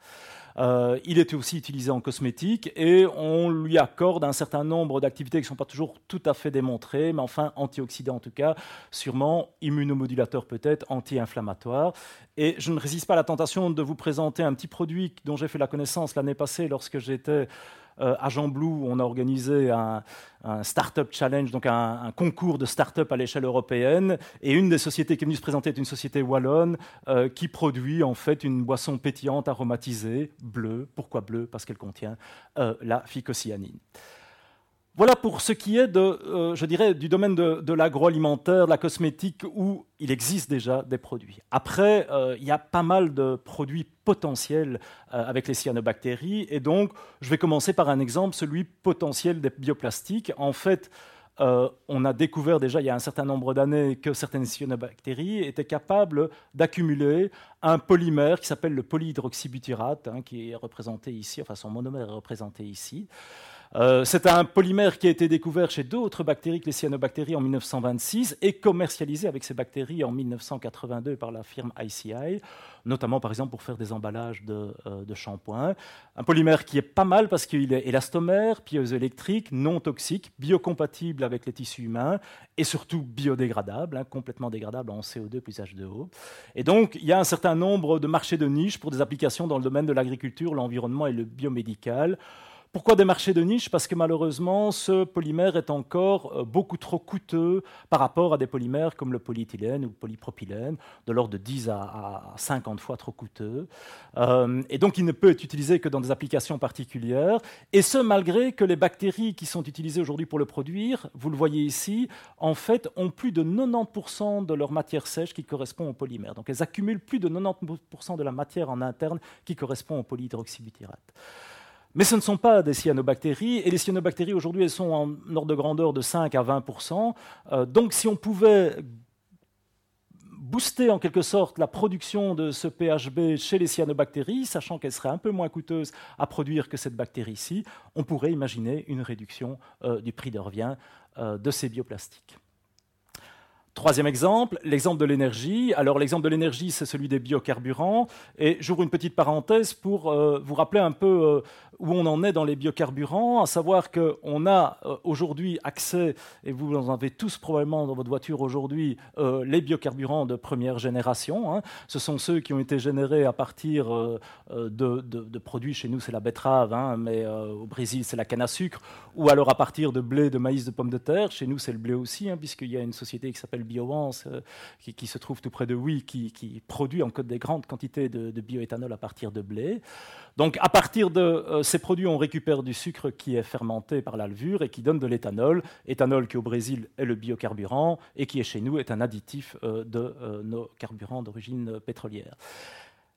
Euh, il était aussi utilisé en cosmétique et on lui accorde un certain nombre d'activités qui ne sont pas toujours tout à fait démontrées, mais enfin antioxydants en tout cas, sûrement immunomodulateur peut-être, anti-inflammatoire. Et je ne résiste pas à la tentation de vous présenter un petit produit dont j'ai fait la connaissance l'année passée lorsque j'étais à Jean Blou, on a organisé un, un Startup Challenge, donc un, concours de start-up à l'échelle européenne. Et une des sociétés qui est venue se présenter est une société wallonne euh, qui produit en fait une boisson pétillante aromatisée, bleue. Pourquoi bleue? Parce qu'elle contient euh, la phycocyanine. Voilà pour ce qui est de, euh, je dirais, du domaine de, l'agroalimentaire, de la cosmétique, où il existe déjà des produits. Après, euh, il y a pas mal de produits potentiels euh, avec les cyanobactéries, et donc je vais commencer par un exemple, celui potentiel des bioplastiques. En fait, on a découvert déjà il y a un certain nombre d'années que certaines cyanobactéries étaient capables d'accumuler un polymère qui s'appelle le polyhydroxybutyrate, hein, qui est représenté ici, enfin son monomère est représenté ici. Euh, c'est un polymère qui a été découvert chez d'autres bactéries que les cyanobactéries en 1926 et commercialisé avec ces bactéries en 1982 par la firme ICI, notamment par exemple pour faire des emballages de, euh, shampoing. Un polymère qui est pas mal parce qu'il est élastomère, piézoélectrique, non toxique, biocompatible avec les tissus humains et surtout biodégradable, hein, complètement dégradable en CO2 plus H2O. Et donc il y a un certain nombre de marchés de niche pour des applications dans le domaine de l'agriculture, l'environnement et le biomédical. Pourquoi des marchés de niche? Parce que malheureusement, ce polymère est encore euh, beaucoup trop coûteux par rapport à des polymères comme le polyéthylène ou le polypropylène, de l'ordre de 10 à 50 fois trop coûteux. Euh, et donc, il ne peut être utilisé que dans des applications particulières. Et ce, malgré que les bactéries qui sont utilisées aujourd'hui pour le produire, vous le voyez ici, en fait, ont plus de 90% de leur matière sèche qui correspond au polymère. Donc, elles accumulent plus de 90% de la matière en interne qui correspond au polyhydroxybutyrate. Mais ce ne sont pas des cyanobactéries, et les cyanobactéries aujourd'hui, elles sont en ordre de grandeur de 5 à 20% euh, Donc si on pouvait booster en quelque sorte la production de ce PHB chez les cyanobactéries, sachant qu'elle serait un peu moins coûteuse à produire que cette bactérie-ci, on pourrait imaginer une réduction euh, du prix de revient euh, de ces bioplastiques. Troisième exemple, l'exemple de l'énergie. Alors l'exemple de l'énergie, c'est celui des biocarburants. Et j'ouvre une petite parenthèse pour vous rappeler un peu où on en est dans les biocarburants, à savoir qu'on a euh, aujourd'hui accès, et vous en avez tous probablement dans votre voiture aujourd'hui, euh, les biocarburants de première génération. Hein. Ce sont ceux qui ont été générés à partir euh, de, produits, chez nous c'est la betterave, hein, mais au Brésil c'est la canne à sucre, ou alors à partir de blé, de maïs, de pommes de terre. Chez nous c'est le blé aussi, hein, puisqu'il y a une société qui s'appelle Biowance, qui, se trouve tout près de Oui, qui, produit en des grandes quantités de, bioéthanol à partir de blé. Donc à partir de ces produits, on récupère du sucre qui est fermenté par la levure et qui donne de l'éthanol. Éthanol qui au Brésil est le biocarburant et qui est chez nous est un additif de nos carburants d'origine pétrolière.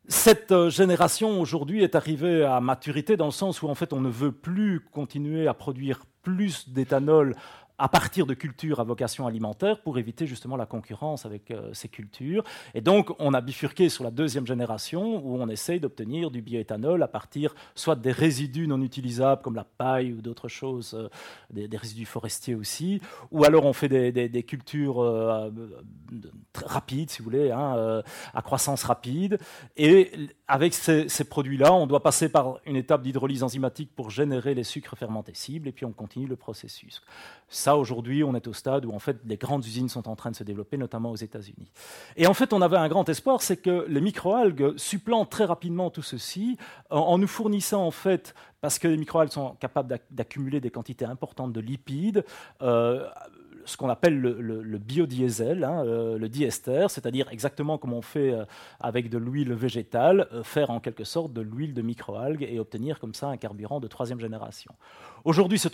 Cette euh, génération aujourd'hui est arrivée à maturité dans le sens où en fait on ne veut plus continuer à produire plus d'éthanol à partir de cultures à vocation alimentaire pour éviter justement la concurrence avec euh, ces cultures. Et donc, on a bifurqué sur la deuxième génération où on essaye d'obtenir du bioéthanol à partir soit des résidus non utilisables comme la paille ou d'autres choses, euh, des, résidus forestiers aussi, ou alors on fait des, cultures euh, rapides, si vous voulez, hein, à croissance rapide. Et avec ces, produits-là, on doit passer par une étape d'hydrolyse enzymatique pour générer les sucres fermentés cibles, et puis on continue le processus. Ça, aujourd'hui, on est au stade où en fait les grandes usines sont en train de se développer, notamment aux États-Unis. Et en fait, on avait un grand espoir, c'est que les microalgues supplantent très rapidement tout ceci en, nous fournissant en fait, parce que les microalgues sont capables d'accumuler des quantités importantes de lipides. Euh, ce qu'on appelle le, biodiesel, hein, euh, le diester, c'est-à-dire exactement comme on fait euh, avec de l'huile végétale, faire en quelque sorte de l'huile de microalgues et obtenir comme ça un carburant de troisième génération. Aujourd'hui, ce,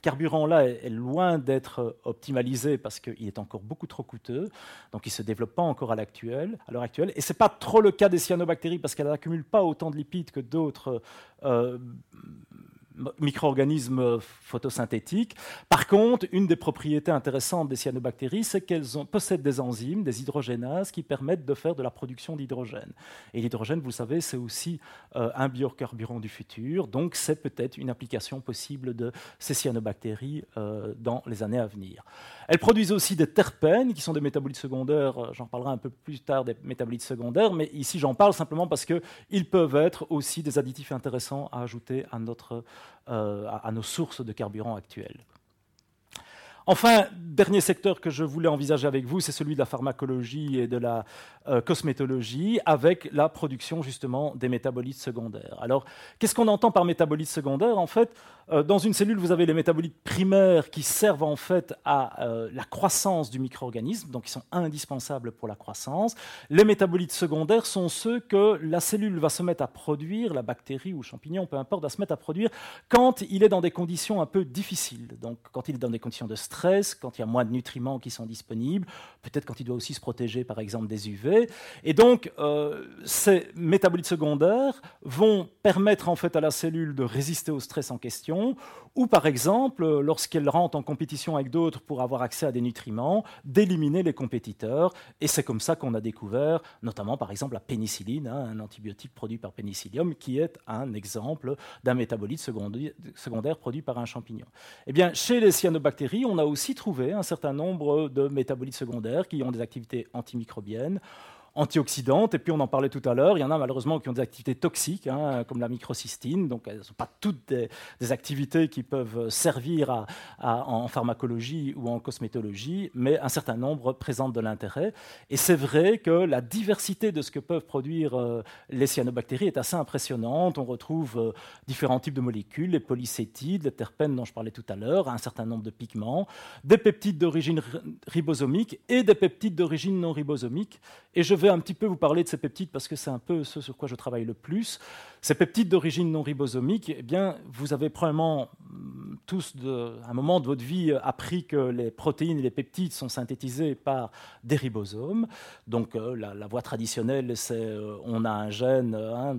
carburant-là est, loin d'être euh, optimalisé parce qu'il est encore beaucoup trop coûteux, donc il ne se développe pas encore à l'heure actuelle. Et ce n'est pas trop le cas des cyanobactéries parce qu'elles n'accumulent pas autant de lipides que d'autres euh, micro-organismes photosynthétiques. Par contre, une des propriétés intéressantes des cyanobactéries, c'est qu'elles possèdent des enzymes, des hydrogénases, qui permettent de faire de la production d'hydrogène. Et l'hydrogène, vous le savez, c'est aussi euh, un biocarburant du futur, donc c'est peut-être une application possible de ces cyanobactéries euh, dans les années à venir. Elles produisent aussi des terpènes, qui sont des métabolites secondaires. Euh, j'en parlerai un peu plus tard des métabolites secondaires, mais ici j'en parle simplement parce qu'ils peuvent être aussi des additifs intéressants à ajouter à notre euh, à, nos sources de carburant actuelles. Enfin, dernier secteur que je voulais envisager avec vous, c'est celui de la pharmacologie et de la euh, cosmétologie, avec la production justement des métabolites secondaires. Alors, qu'est-ce qu'on entend par métabolites secondaires? En fait, dans une cellule, vous avez les métabolites primaires qui servent en fait à euh, la croissance du micro-organisme, donc ils sont indispensables pour la croissance. Les métabolites secondaires sont ceux que la cellule va se mettre à produire, la bactérie ou champignon, peu importe, va se mettre à produire quand il est dans des conditions un peu difficiles. Donc quand il est dans des conditions de stress, quand il y a moins de nutriments qui sont disponibles, peut-être quand il doit aussi se protéger par exemple des UV. Et donc euh, ces métabolites secondaires vont permettre en fait à la cellule de résister au stress en question ou par exemple, lorsqu'elle rentre en compétition avec d'autres pour avoir accès à des nutriments, d'éliminer les compétiteurs. Et c'est comme ça qu'on a découvert, notamment par exemple la pénicilline, hein, un antibiotique produit par Penicillium, qui est un exemple d'un métabolite secondaire produit par un champignon. Eh bien, chez les cyanobactéries, on a aussi trouvé un certain nombre de métabolites secondaires qui ont des activités antimicrobiennes antioxydantes. Et puis, on en parlait tout à l'heure, il y en a malheureusement qui ont des activités toxiques, hein, comme la microcystine. Donc, elles ne sont pas toutes des, activités qui peuvent servir en pharmacologie ou en cosmétologie, mais un certain nombre présentent de l'intérêt. Et c'est vrai que la diversité de ce que peuvent produire euh, les cyanobactéries est assez impressionnante. On retrouve euh, différents types de molécules, les polycétides, les terpènes dont je parlais tout à l'heure, un certain nombre de pigments, des peptides d'origine ribosomique et des peptides d'origine non ribosomique. Et je vais un petit peu vous parler de ces peptides parce que c'est un peu ce sur quoi je travaille le plus. Ces peptides d'origine non ribosomique, eh bien, vous avez probablement mm, tous, à un moment de votre vie, appris que les protéines et les peptides sont synthétisés par des ribosomes. Donc, euh, la, voie traditionnelle, c'est euh, on a un gène euh,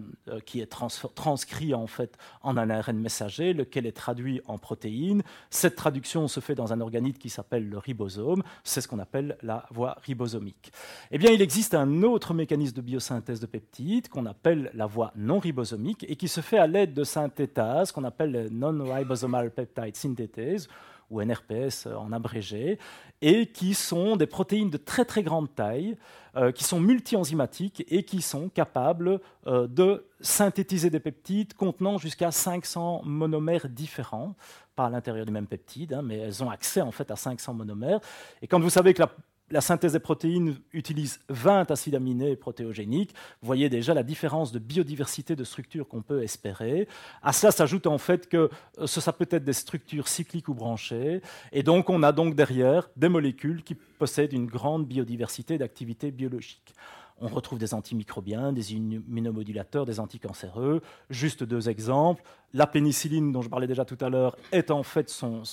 qui est transcrit en fait en un ARN messager, lequel est traduit en protéines. Cette traduction se fait dans un organite qui s'appelle le ribosome. C'est ce qu'on appelle la voie ribosomique. Eh bien, il existe un un autre mécanisme de biosynthèse de peptides qu'on appelle la voie non ribosomique et qui se fait à l'aide de synthétase qu'on appelle non-ribosomal peptide synthétase ou NRPS en abrégé, et qui sont des protéines de très très grande taille, euh, qui sont multi-enzymatiques et qui sont capables euh, de synthétiser des peptides contenant jusqu'à 500 monomères différents, pas à l'intérieur du même peptide, hein, mais elles ont accès en fait à 500 monomères. Et quand vous savez que la la synthèse des protéines utilise 20 acides aminés protéogéniques. Vous voyez déjà la différence de biodiversité de structures qu'on peut espérer. À cela s'ajoute en fait que euh, ça peut être des structures cycliques ou branchées. Et donc, on a donc derrière des molécules qui possèdent une grande biodiversité d'activité biologique. On retrouve des antimicrobiens, des immunomodulateurs, des anticancéreux. Juste deux exemples. La pénicilline, dont je parlais déjà tout à l'heure, est en fait son,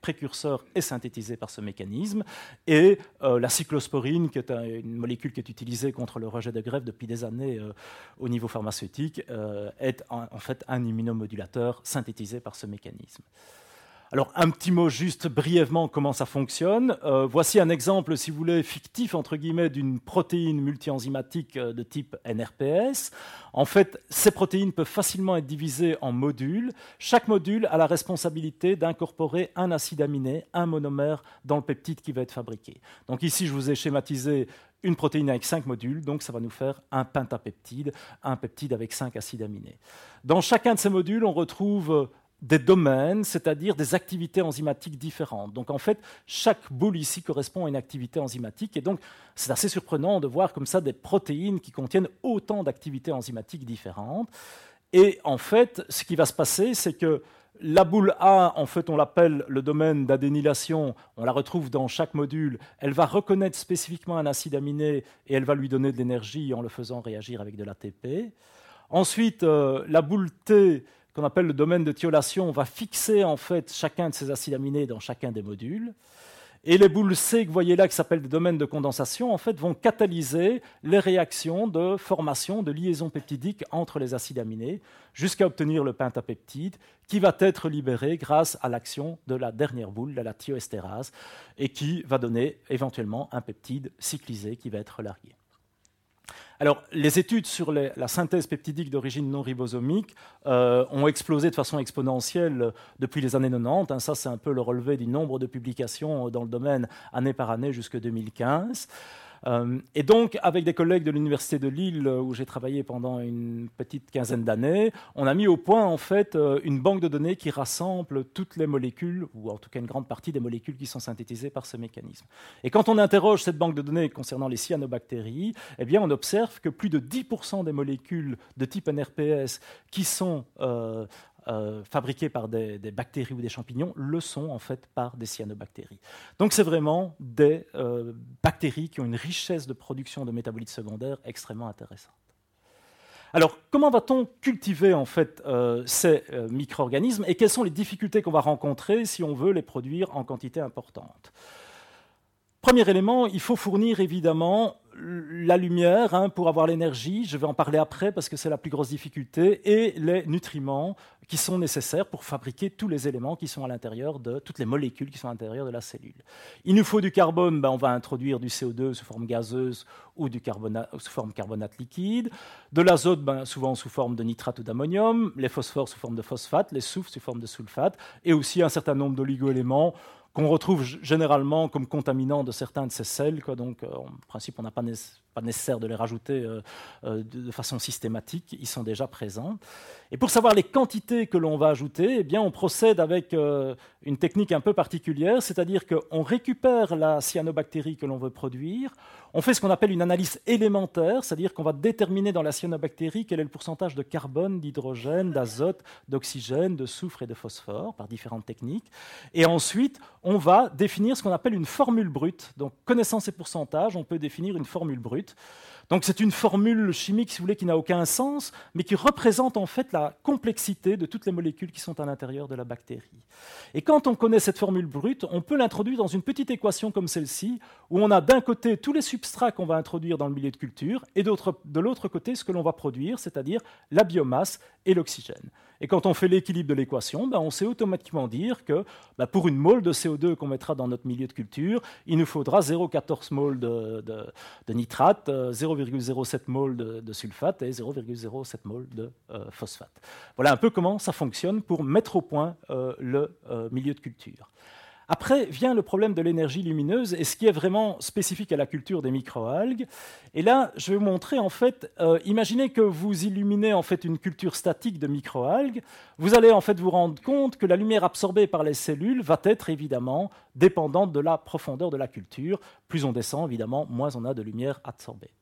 précurseur et synthétisé par ce mécanisme. Et euh, la cyclosporine, qui est une molécule qui est utilisée contre le rejet de grève depuis des années euh, au niveau pharmaceutique, euh, est en fait un immunomodulateur synthétisé par ce mécanisme. Alors, un petit mot juste brièvement comment ça fonctionne. Euh, voici un exemple, si vous voulez, fictif, entre guillemets, d'une protéine multi-enzymatique euh, de type NRPS. En fait, ces protéines peuvent facilement être divisées en modules. Chaque module a la responsabilité d'incorporer un acide aminé, un monomère, dans le peptide qui va être fabriqué. Donc ici, je vous ai schématisé une protéine avec cinq modules, donc ça va nous faire un pentapeptide, un peptide avec cinq acides aminés. Dans chacun de ces modules, on retrouve des domaines, c'est-à-dire des activités enzymatiques différentes. Donc en fait, chaque boule ici correspond à une activité enzymatique, et donc c'est assez surprenant de voir comme ça des protéines qui contiennent autant d'activités enzymatiques différentes. Et en fait, ce qui va se passer, c'est que la boule A, en fait, on l'appelle le domaine d'adénylation, on la retrouve dans chaque module, elle va reconnaître spécifiquement un acide aminé et elle va lui donner de l'énergie en le faisant réagir avec de l'ATP. Ensuite, euh, la boule T, qu'on appelle le domaine de thiolation, va fixer en fait chacun de ces acides aminés dans chacun des modules. Et les boules C que vous voyez là, qui s'appellent des domaines de condensation, en vont catalyser les réactions de formation de liaisons peptidiques entre les acides aminés jusqu'à obtenir le pentapeptide qui va être libéré grâce à l'action de la dernière boule, la thioestérase, et qui va donner éventuellement un peptide cyclisé qui va être largué. Alors, les études sur la synthèse peptidique d'origine non ribosomique euh, ont explosé de façon exponentielle depuis les années 90. Hein. ça, c'est un peu le relevé du nombre de publications dans le domaine année par année jusqu'à 2015. Euh, et donc, avec des collègues de l'Université de Lille, euh, où j'ai travaillé pendant une petite quinzaine d'années, on a mis au point en fait euh, une banque de données qui rassemble toutes les molécules, ou en tout cas une grande partie des molécules qui sont synthétisées par ce mécanisme. Et quand on interroge cette banque de données concernant les cyanobactéries, eh bien, on observe que plus de 10% des molécules de type NRPS qui sont fabriqués par des, bactéries ou des champignons le sont en fait par des cyanobactéries. Donc c'est vraiment des euh, bactéries qui ont une richesse de production de métabolites secondaires extrêmement intéressante. Alors, comment va-t-on cultiver en fait euh, ces micro-organismes et quelles sont les difficultés qu'on va rencontrer si on veut les produire en quantité importante? Premier élément, il faut fournir évidemment la lumière hein, pour avoir l'énergie, je vais en parler après parce que c'est la plus grosse difficulté, et les nutriments qui sont nécessaires pour fabriquer tous les éléments qui sont à l'intérieur de toutes les molécules qui sont à l'intérieur de la cellule. Il nous faut du carbone, ben on va introduire du CO2 sous forme gazeuse ou du carbonate, sous forme carbonate liquide, de l'azote ben, souvent sous forme de nitrate ou d'ammonium, les phosphores sous forme de phosphate, les soufres sous forme de sulfate, et aussi un certain nombre d'oligoéléments qu'on retrouve généralement comme contaminants de certains de ces sels. Donc, euh, en principe, on n'a pas, nécessaire de les rajouter euh, euh, de, façon systématique, ils sont déjà présents. Et pour savoir les quantités que l'on va ajouter, eh bien, on procède avec une technique un peu particulière, c'est-à-dire qu'on récupère la cyanobactérie que l'on veut produire, on fait ce qu'on appelle une analyse élémentaire, c'est-à-dire qu'on va déterminer dans la cyanobactérie quel est le pourcentage de carbone, d'hydrogène, d'azote, d'oxygène, de soufre et de phosphore par différentes techniques. Et ensuite, on va définir ce qu'on appelle une formule brute. Donc, connaissant ces pourcentages, on peut définir une formule brute. minutes. Donc c'est une formule chimique, si vous voulez, qui n'a aucun sens, mais qui représente en fait la complexité de toutes les molécules qui sont à l'intérieur de la bactérie. Et quand on connaît cette formule brute, on peut l'introduire dans une petite équation comme celle-ci, où on a d'un côté tous les substrats qu'on va introduire dans le milieu de culture, et de l'autre côté ce que l'on va produire, c'est-à-dire la biomasse et l'oxygène. Et quand on fait l'équilibre de l'équation, ben, on sait automatiquement dire que ben, pour une mole de CO2 qu'on mettra dans notre milieu de culture, il nous faudra 0,14 mol de, nitrate, 0,07 mol de, sulfate et 0,07 mol de euh, phosphate. Voilà un peu comment ça fonctionne pour mettre au point euh, le euh, milieu de culture. Après vient le problème de l'énergie lumineuse et ce qui est vraiment spécifique à la culture des microalgues. Et là, je vais vous montrer en fait, euh, imaginez que vous illuminez en fait une culture statique de microalgues, vous allez en fait vous rendre compte que la lumière absorbée par les cellules va être évidemment dépendante de la profondeur de la culture. Plus on descend, évidemment, moins on a de lumière absorbée.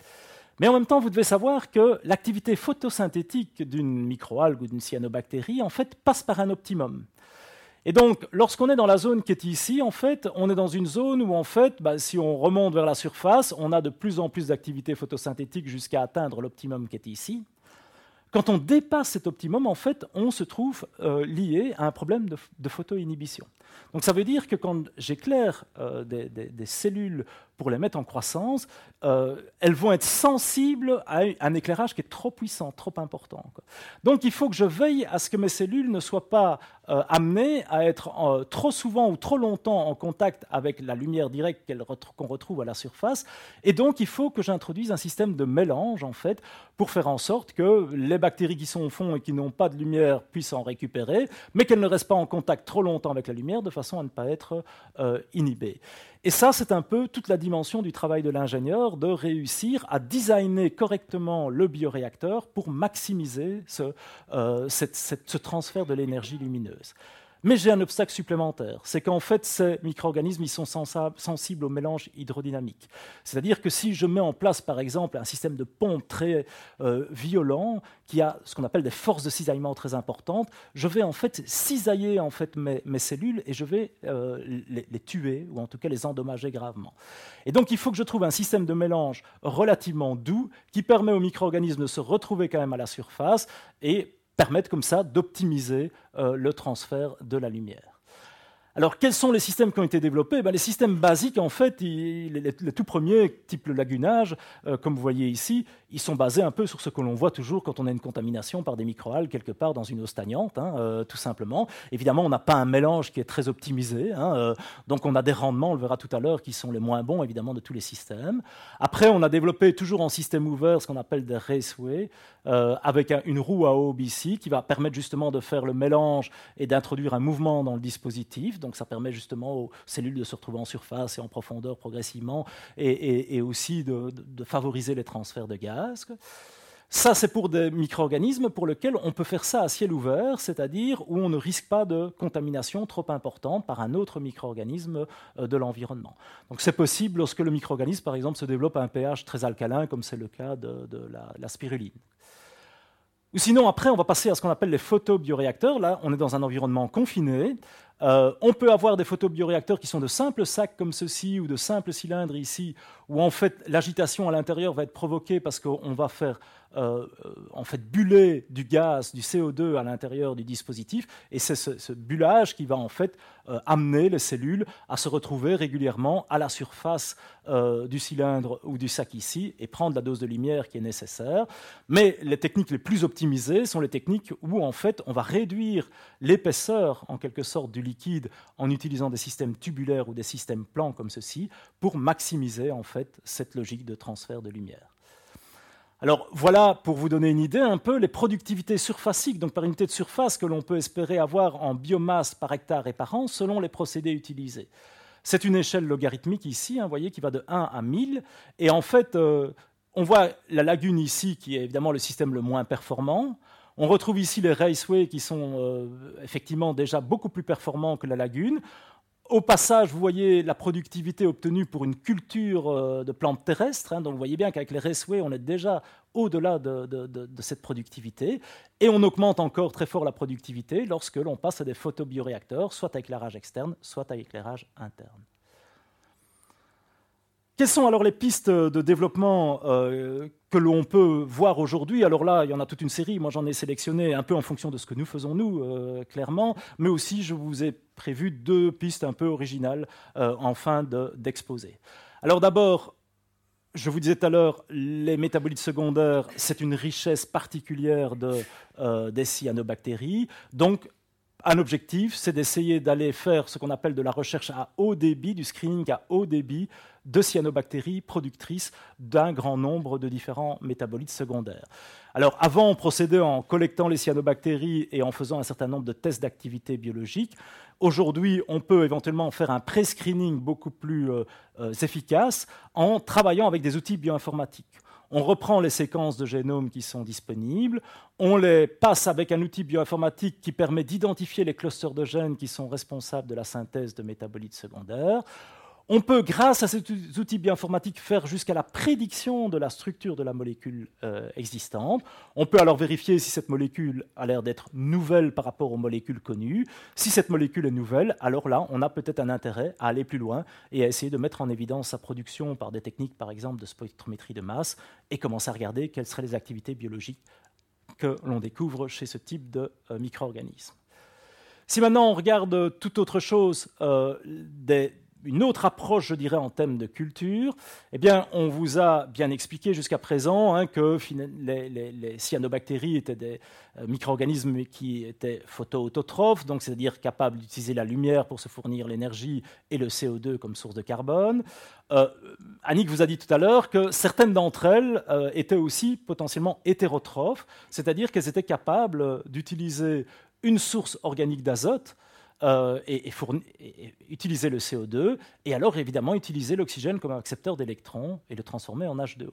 Mais en même temps, vous devez savoir que l'activité photosynthétique d'une microalgue ou d'une cyanobactérie, en fait, passe par un optimum. Et donc, lorsqu'on est dans la zone qui est ici, en fait, on est dans une zone où, en fait, bah, si on remonte vers la surface, on a de plus en plus d'activité photosynthétique jusqu'à atteindre l'optimum qui est ici. Quand on dépasse cet optimum, en fait, on se trouve euh, lié à un problème de, de photoinhibition. Donc ça veut dire que quand j'éclaire euh, des, cellules pour les mettre en croissance, euh, elles vont être sensibles à un éclairage qui est trop puissant, trop important. Donc il faut que je veille à ce que mes cellules ne soient pas euh, amenées à être trop souvent ou trop longtemps en contact avec la lumière directe qu'on retrouve à la surface. Et donc il faut que j'introduise un système de mélange en fait pour faire en sorte que les bactéries qui sont au fond et qui n'ont pas de lumière puissent en récupérer, mais qu'elles ne restent pas en contact trop longtemps avec la lumière de façon à ne pas être euh, inhibé. Et ça, c'est un peu toute la dimension du travail de l'ingénieur, de réussir à designer correctement le bioréacteur pour maximiser ce, euh, ce transfert de l'énergie lumineuse. Mais j'ai un obstacle supplémentaire, c'est qu'en fait, ces micro-organismes ils sont sensibles au mélange hydrodynamique. C'est-à-dire que si je mets en place, par exemple, un système de pompe très euh, violent, qui a ce qu'on appelle des forces de cisaillement très importantes, je vais en fait cisailler en fait mes, cellules et je vais euh, les, les, tuer, ou en tout cas les endommager gravement. Et donc, il faut que je trouve un système de mélange relativement doux qui permet aux micro-organismes de se retrouver quand même à la surface et permettent comme ça d'optimiser euh, le transfert de la lumière. Alors, quels sont les systèmes qui ont été développés? Ben, Les systèmes basiques, en fait, les, tout premiers, type le lagunage, euh, comme vous voyez ici, ils sont basés un peu sur ce que l'on voit toujours quand on a une contamination par des microalgues quelque part dans une eau stagnante, hein, euh, tout simplement. Évidemment, on n'a pas un mélange qui est très optimisé, hein, euh, donc on a des rendements, on le verra tout à l'heure, qui sont les moins bons, évidemment, de tous les systèmes. Après, on a développé toujours en système ouvert ce qu'on appelle des raceways, avec une roue à OBC qui va permettre justement de faire le mélange et d'introduire un mouvement dans le dispositif donc ça permet justement aux cellules de se retrouver en surface et en profondeur progressivement, et, aussi de, favoriser les transferts de gaz. Ça, c'est pour des micro-organismes pour lesquels on peut faire ça à ciel ouvert, c'est-à-dire où on ne risque pas de contamination trop importante par un autre micro-organisme euh, de l'environnement. Donc c'est possible lorsque le micro-organisme, par exemple, se développe à un pH très alcalin, comme c'est le cas de, la spiruline. Ou sinon, après, on va passer à ce qu'on appelle les photobioréacteurs. Là, on est dans un environnement confiné. Euh, on peut avoir des photobioréacteurs qui sont de simples sacs comme ceci ou de simples cylindres ici, où en fait l'agitation à l'intérieur va être provoquée parce qu'on va faire euh, en fait buller du gaz, du CO2 à l'intérieur du dispositif, et c'est ce, bullage qui va en fait euh, amener les cellules à se retrouver régulièrement à la surface euh, du cylindre ou du sac ici et prendre la dose de lumière qui est nécessaire. Mais les techniques les plus optimisées sont les techniques où en fait on va réduire l'épaisseur en quelque sorte du liquide en utilisant des systèmes tubulaires ou des systèmes plans comme ceci pour maximiser en fait cette logique de transfert de lumière. Alors voilà, pour vous donner une idée un peu, les productivités surfaciques, donc par unité de surface, que l'on peut espérer avoir en biomasse par hectare et par an selon les procédés utilisés. C'est une échelle logarithmique ici, hein, voyez, qui va de 1 à 1000. Et en fait, euh, on voit la lagune ici, qui est évidemment le système le moins performant. On retrouve ici les raceways qui sont euh, effectivement déjà beaucoup plus performants que la lagune. Au passage, vous voyez la productivité obtenue pour une culture euh, de plantes terrestres. Hein. donc vous voyez bien qu'avec les raceways, on est déjà au-delà de, cette productivité. Et on augmente encore très fort la productivité lorsque l'on passe à des photobioréacteurs, soit à éclairage externe, soit à éclairage interne. Quelles sont alors les pistes de développement euh, que l'on peut voir aujourd'hui? Alors là, il y en a toute une série. Moi, j'en ai sélectionné un peu en fonction de ce que nous faisons, nous, euh, clairement. Mais aussi, je vous ai prévu deux pistes un peu originales euh, en fin d'exposé. alors d'abord, je vous disais tout à l'heure, les métabolites secondaires, c'est une richesse particulière de, des cyanobactéries. Donc, un objectif, c'est d'essayer d'aller faire ce qu'on appelle de la recherche à haut débit, du screening à haut débit de cyanobactéries productrices d'un grand nombre de différents métabolites secondaires. Alors avant, on procédait en collectant les cyanobactéries et en faisant un certain nombre de tests d'activité biologique. Aujourd'hui, on peut éventuellement faire un pré-screening beaucoup plus euh, euh, efficace en travaillant avec des outils bioinformatiques on reprend les séquences de génome qui sont disponibles, on les passe avec un outil bioinformatique qui permet d'identifier les clusters de gènes qui sont responsables de la synthèse de métabolites secondaires. On peut, grâce à ces outils bioinformatiques, faire jusqu'à la prédiction de la structure de la molécule euh, existante. On peut alors vérifier si cette molécule a l'air d'être nouvelle par rapport aux molécules connues. Si cette molécule est nouvelle, alors là, on a peut-être un intérêt à aller plus loin et à essayer de mettre en évidence sa production par des techniques, par exemple, de spectrométrie de masse et commencer à regarder quelles seraient les activités biologiques que l'on découvre chez ce type de euh, micro-organismes. Si maintenant on regarde toute autre chose, euh, des, une autre approche, je dirais, en termes de culture, eh bien, on vous a bien expliqué jusqu'à présent hein, que les, cyanobactéries étaient des euh, micro-organismes qui étaient photoautotrophes, donc c'est-à-dire capables d'utiliser la lumière pour se fournir l'énergie et le CO2 comme source de carbone. Euh, Annick vous a dit tout à l'heure que certaines d'entre elles euh, étaient aussi potentiellement hétérotrophes, c'est-à-dire qu'elles étaient capables d'utiliser une source organique d'azote euh, et, utiliser le CO2, et alors évidemment utiliser l'oxygène comme accepteur d'électrons et le transformer en H2O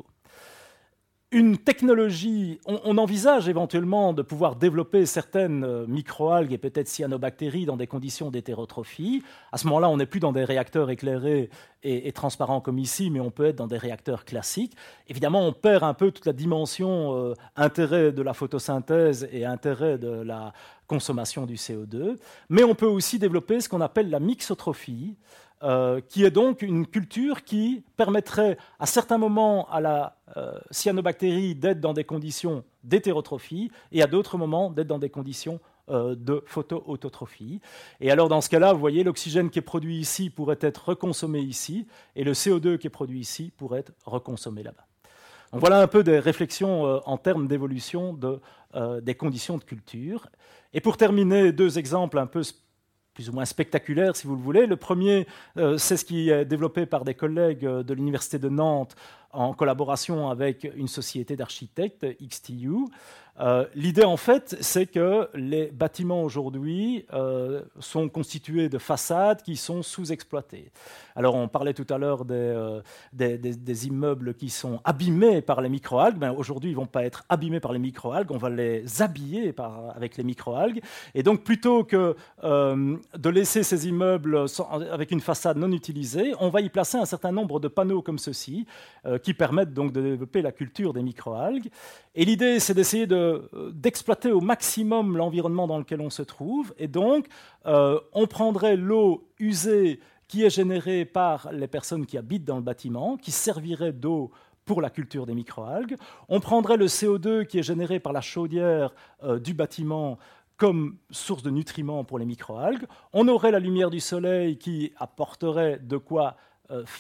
une technologie, on, envisage éventuellement de pouvoir développer certaines euh, microalgues et peut-être cyanobactéries dans des conditions d'hétérotrophie. À ce moment-là, on n'est plus dans des réacteurs éclairés et, transparents comme ici, mais on peut être dans des réacteurs classiques. Évidemment, on perd un peu toute la dimension euh, intérêt de la photosynthèse et intérêt de la consommation du CO2, mais on peut aussi développer ce qu'on appelle la mixotrophie, euh, qui est donc une culture qui permettrait à certains moments à la euh, cyanobactérie d'être dans des conditions d'hétérotrophie et à d'autres moments d'être dans des conditions euh, de photoautotrophie. Et alors dans ce cas-là, vous voyez, l'oxygène qui est produit ici pourrait être reconsommé ici et le CO2 qui est produit ici pourrait être reconsommé là-bas. Donc voilà un peu des réflexions en termes d'évolution de, des conditions de culture. Et pour terminer, deux exemples un peu plus ou moins spectaculaire, si vous le voulez. Le premier, euh, c'est ce qui est développé par des collègues euh, de l'Université de Nantes en collaboration avec une société d'architectes, XTU. Euh, l'idée, en fait, c'est que les bâtiments aujourd'hui euh, sont constitués de façades qui sont sous-exploitées. Alors, on parlait tout à l'heure des, euh, des, immeubles qui sont abîmés par les microalgues. Ben, aujourd'hui, ils ne vont pas être abîmés par les microalgues, on va les habiller avec les microalgues. Et donc, plutôt que de laisser ces immeubles avec une façade non utilisée, on va y placer un certain nombre de panneaux comme ceci qui permettent donc de développer la culture des microalgues. Et l'idée, c'est d'essayer d'exploiter au maximum l'environnement dans lequel on se trouve. Et donc, euh, on prendrait l'eau usée qui est générée par les personnes qui habitent dans le bâtiment, qui servirait d'eau pour la culture des microalgues. On prendrait le CO2 qui est généré par la chaudière euh, du bâtiment comme source de nutriments pour les microalgues. On aurait la lumière du soleil qui apporterait de quoi euh,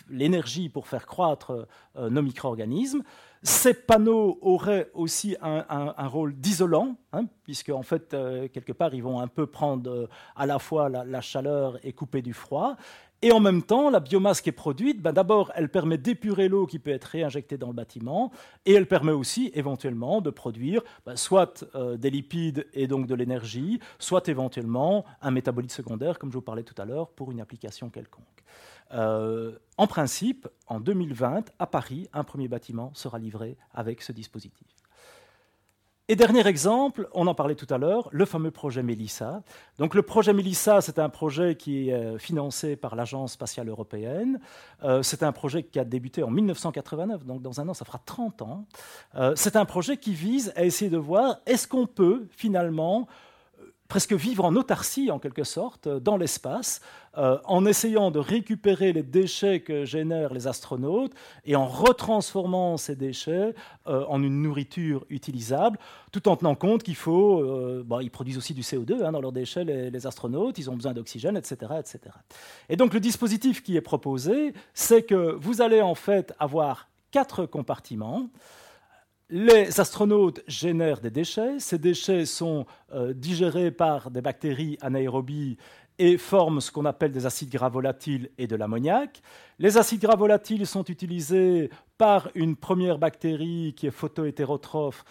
l'énergie pour faire croître euh, nos micro-organismes. Ces panneaux auraient aussi un, rôle d'isolant, hein, puisque en fait, euh, quelque part, ils vont un peu prendre à la fois la, chaleur et couper du froid. Et en même temps, la biomasse qui est produite, ben d'abord, elle permet d'épurer l'eau qui peut être réinjectée dans le bâtiment, et elle permet aussi éventuellement de produire ben, soit des lipides et donc de l'énergie, soit éventuellement un métabolite secondaire, comme je vous parlais tout à l'heure, pour une application quelconque. Euh, en principe, en 2020, à Paris, un premier bâtiment sera livré avec ce dispositif. Et dernier exemple, on en parlait tout à l'heure, le fameux projet Melissa. Donc le projet Melissa, c'est un projet qui est euh, financé par l'Agence spatiale européenne. Euh, c'est un projet qui a débuté en 1989, donc dans un an, ça fera 30 ans. c'est un projet qui vise à essayer de voir est-ce qu'on peut finalement presque vivre en autarcie en quelque sorte dans l'espace, euh, en essayant de récupérer les déchets que génèrent les astronautes et en retransformant ces déchets euh, en une nourriture utilisable, tout en tenant compte qu'il faut, euh, ils produisent aussi du CO2 hein, dans leurs déchets, les, les, astronautes, ils ont besoin d'oxygène, etc., etc. Et donc le dispositif qui est proposé, c'est que vous allez en fait avoir quatre compartiments les astronautes génèrent des déchets. Ces déchets sont euh, digérés par des bactéries anaérobies et forment ce qu'on appelle des acides gras volatiles et de l'ammoniac. Les acides gras volatiles sont utilisés par une première bactérie qui est photohétérotrophe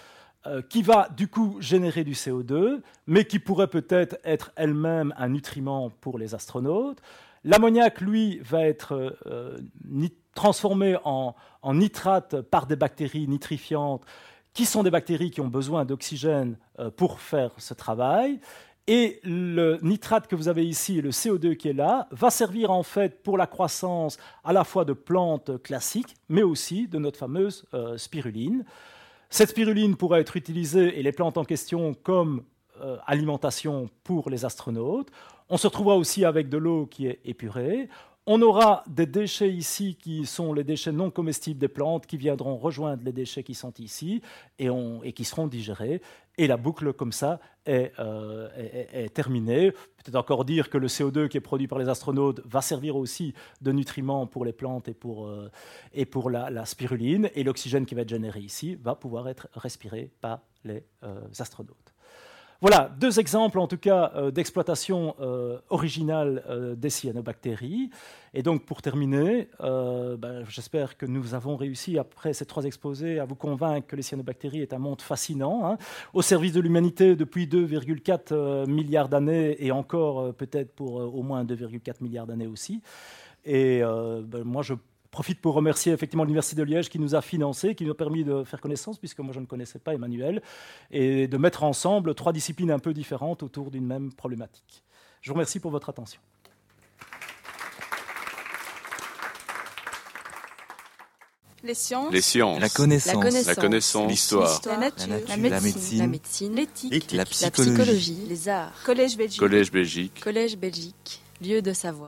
euh, qui va du coup générer du CO2, mais qui pourrait peut-être être elle-même un nutriment pour les astronautes. L'ammoniac, lui, va être euh, transformé en, nitrate par des bactéries nitrifiantes, qui sont des bactéries qui ont besoin d'oxygène euh, pour faire ce travail. Et le nitrate que vous avez ici, le CO2 qui est là, va servir en fait pour la croissance à la fois de plantes classiques, mais aussi de notre fameuse spiruline. Cette spiruline pourrait être utilisée, et les plantes en question, comme euh, alimentation pour les astronautes. On se retrouvera aussi avec de l'eau qui est épurée. On aura des déchets ici qui sont les déchets non comestibles des plantes qui viendront rejoindre les déchets qui sont ici et, qui seront digérés. Et la boucle, comme ça, est, euh, terminée. Peut-être encore dire que le CO2 qui est produit par les astronautes va servir aussi de nutriment pour les plantes et pour, euh, la, spiruline. Et l'oxygène qui va être généré ici va pouvoir être respiré par les euh, astronautes. Voilà, deux exemples en tout cas euh, d'exploitation euh, originale euh, des cyanobactéries. Et donc pour terminer, ben, j'espère que nous avons réussi après ces trois exposés à vous convaincre que les cyanobactéries est un monde fascinant, hein, au service de l'humanité depuis 2,4 milliards d'années et encore peut-être pour au moins 2,4 milliards d'années aussi. Et ben, moi je profite pour remercier effectivement l'Université de Liège qui nous a financé, qui nous a permis de faire connaissance, puisque moi je ne connaissais pas Emmanuel, et de mettre ensemble trois disciplines un peu différentes autour d'une même problématique. Je vous remercie pour votre attention. Les sciences. Les sciences. La connaissance. La connaissance. L'histoire. La, nature. La, médecine. L'éthique. La psychologie. Les arts. Collège Belgique. Collège Belgique. Collège Belgique. Lieu de savoir.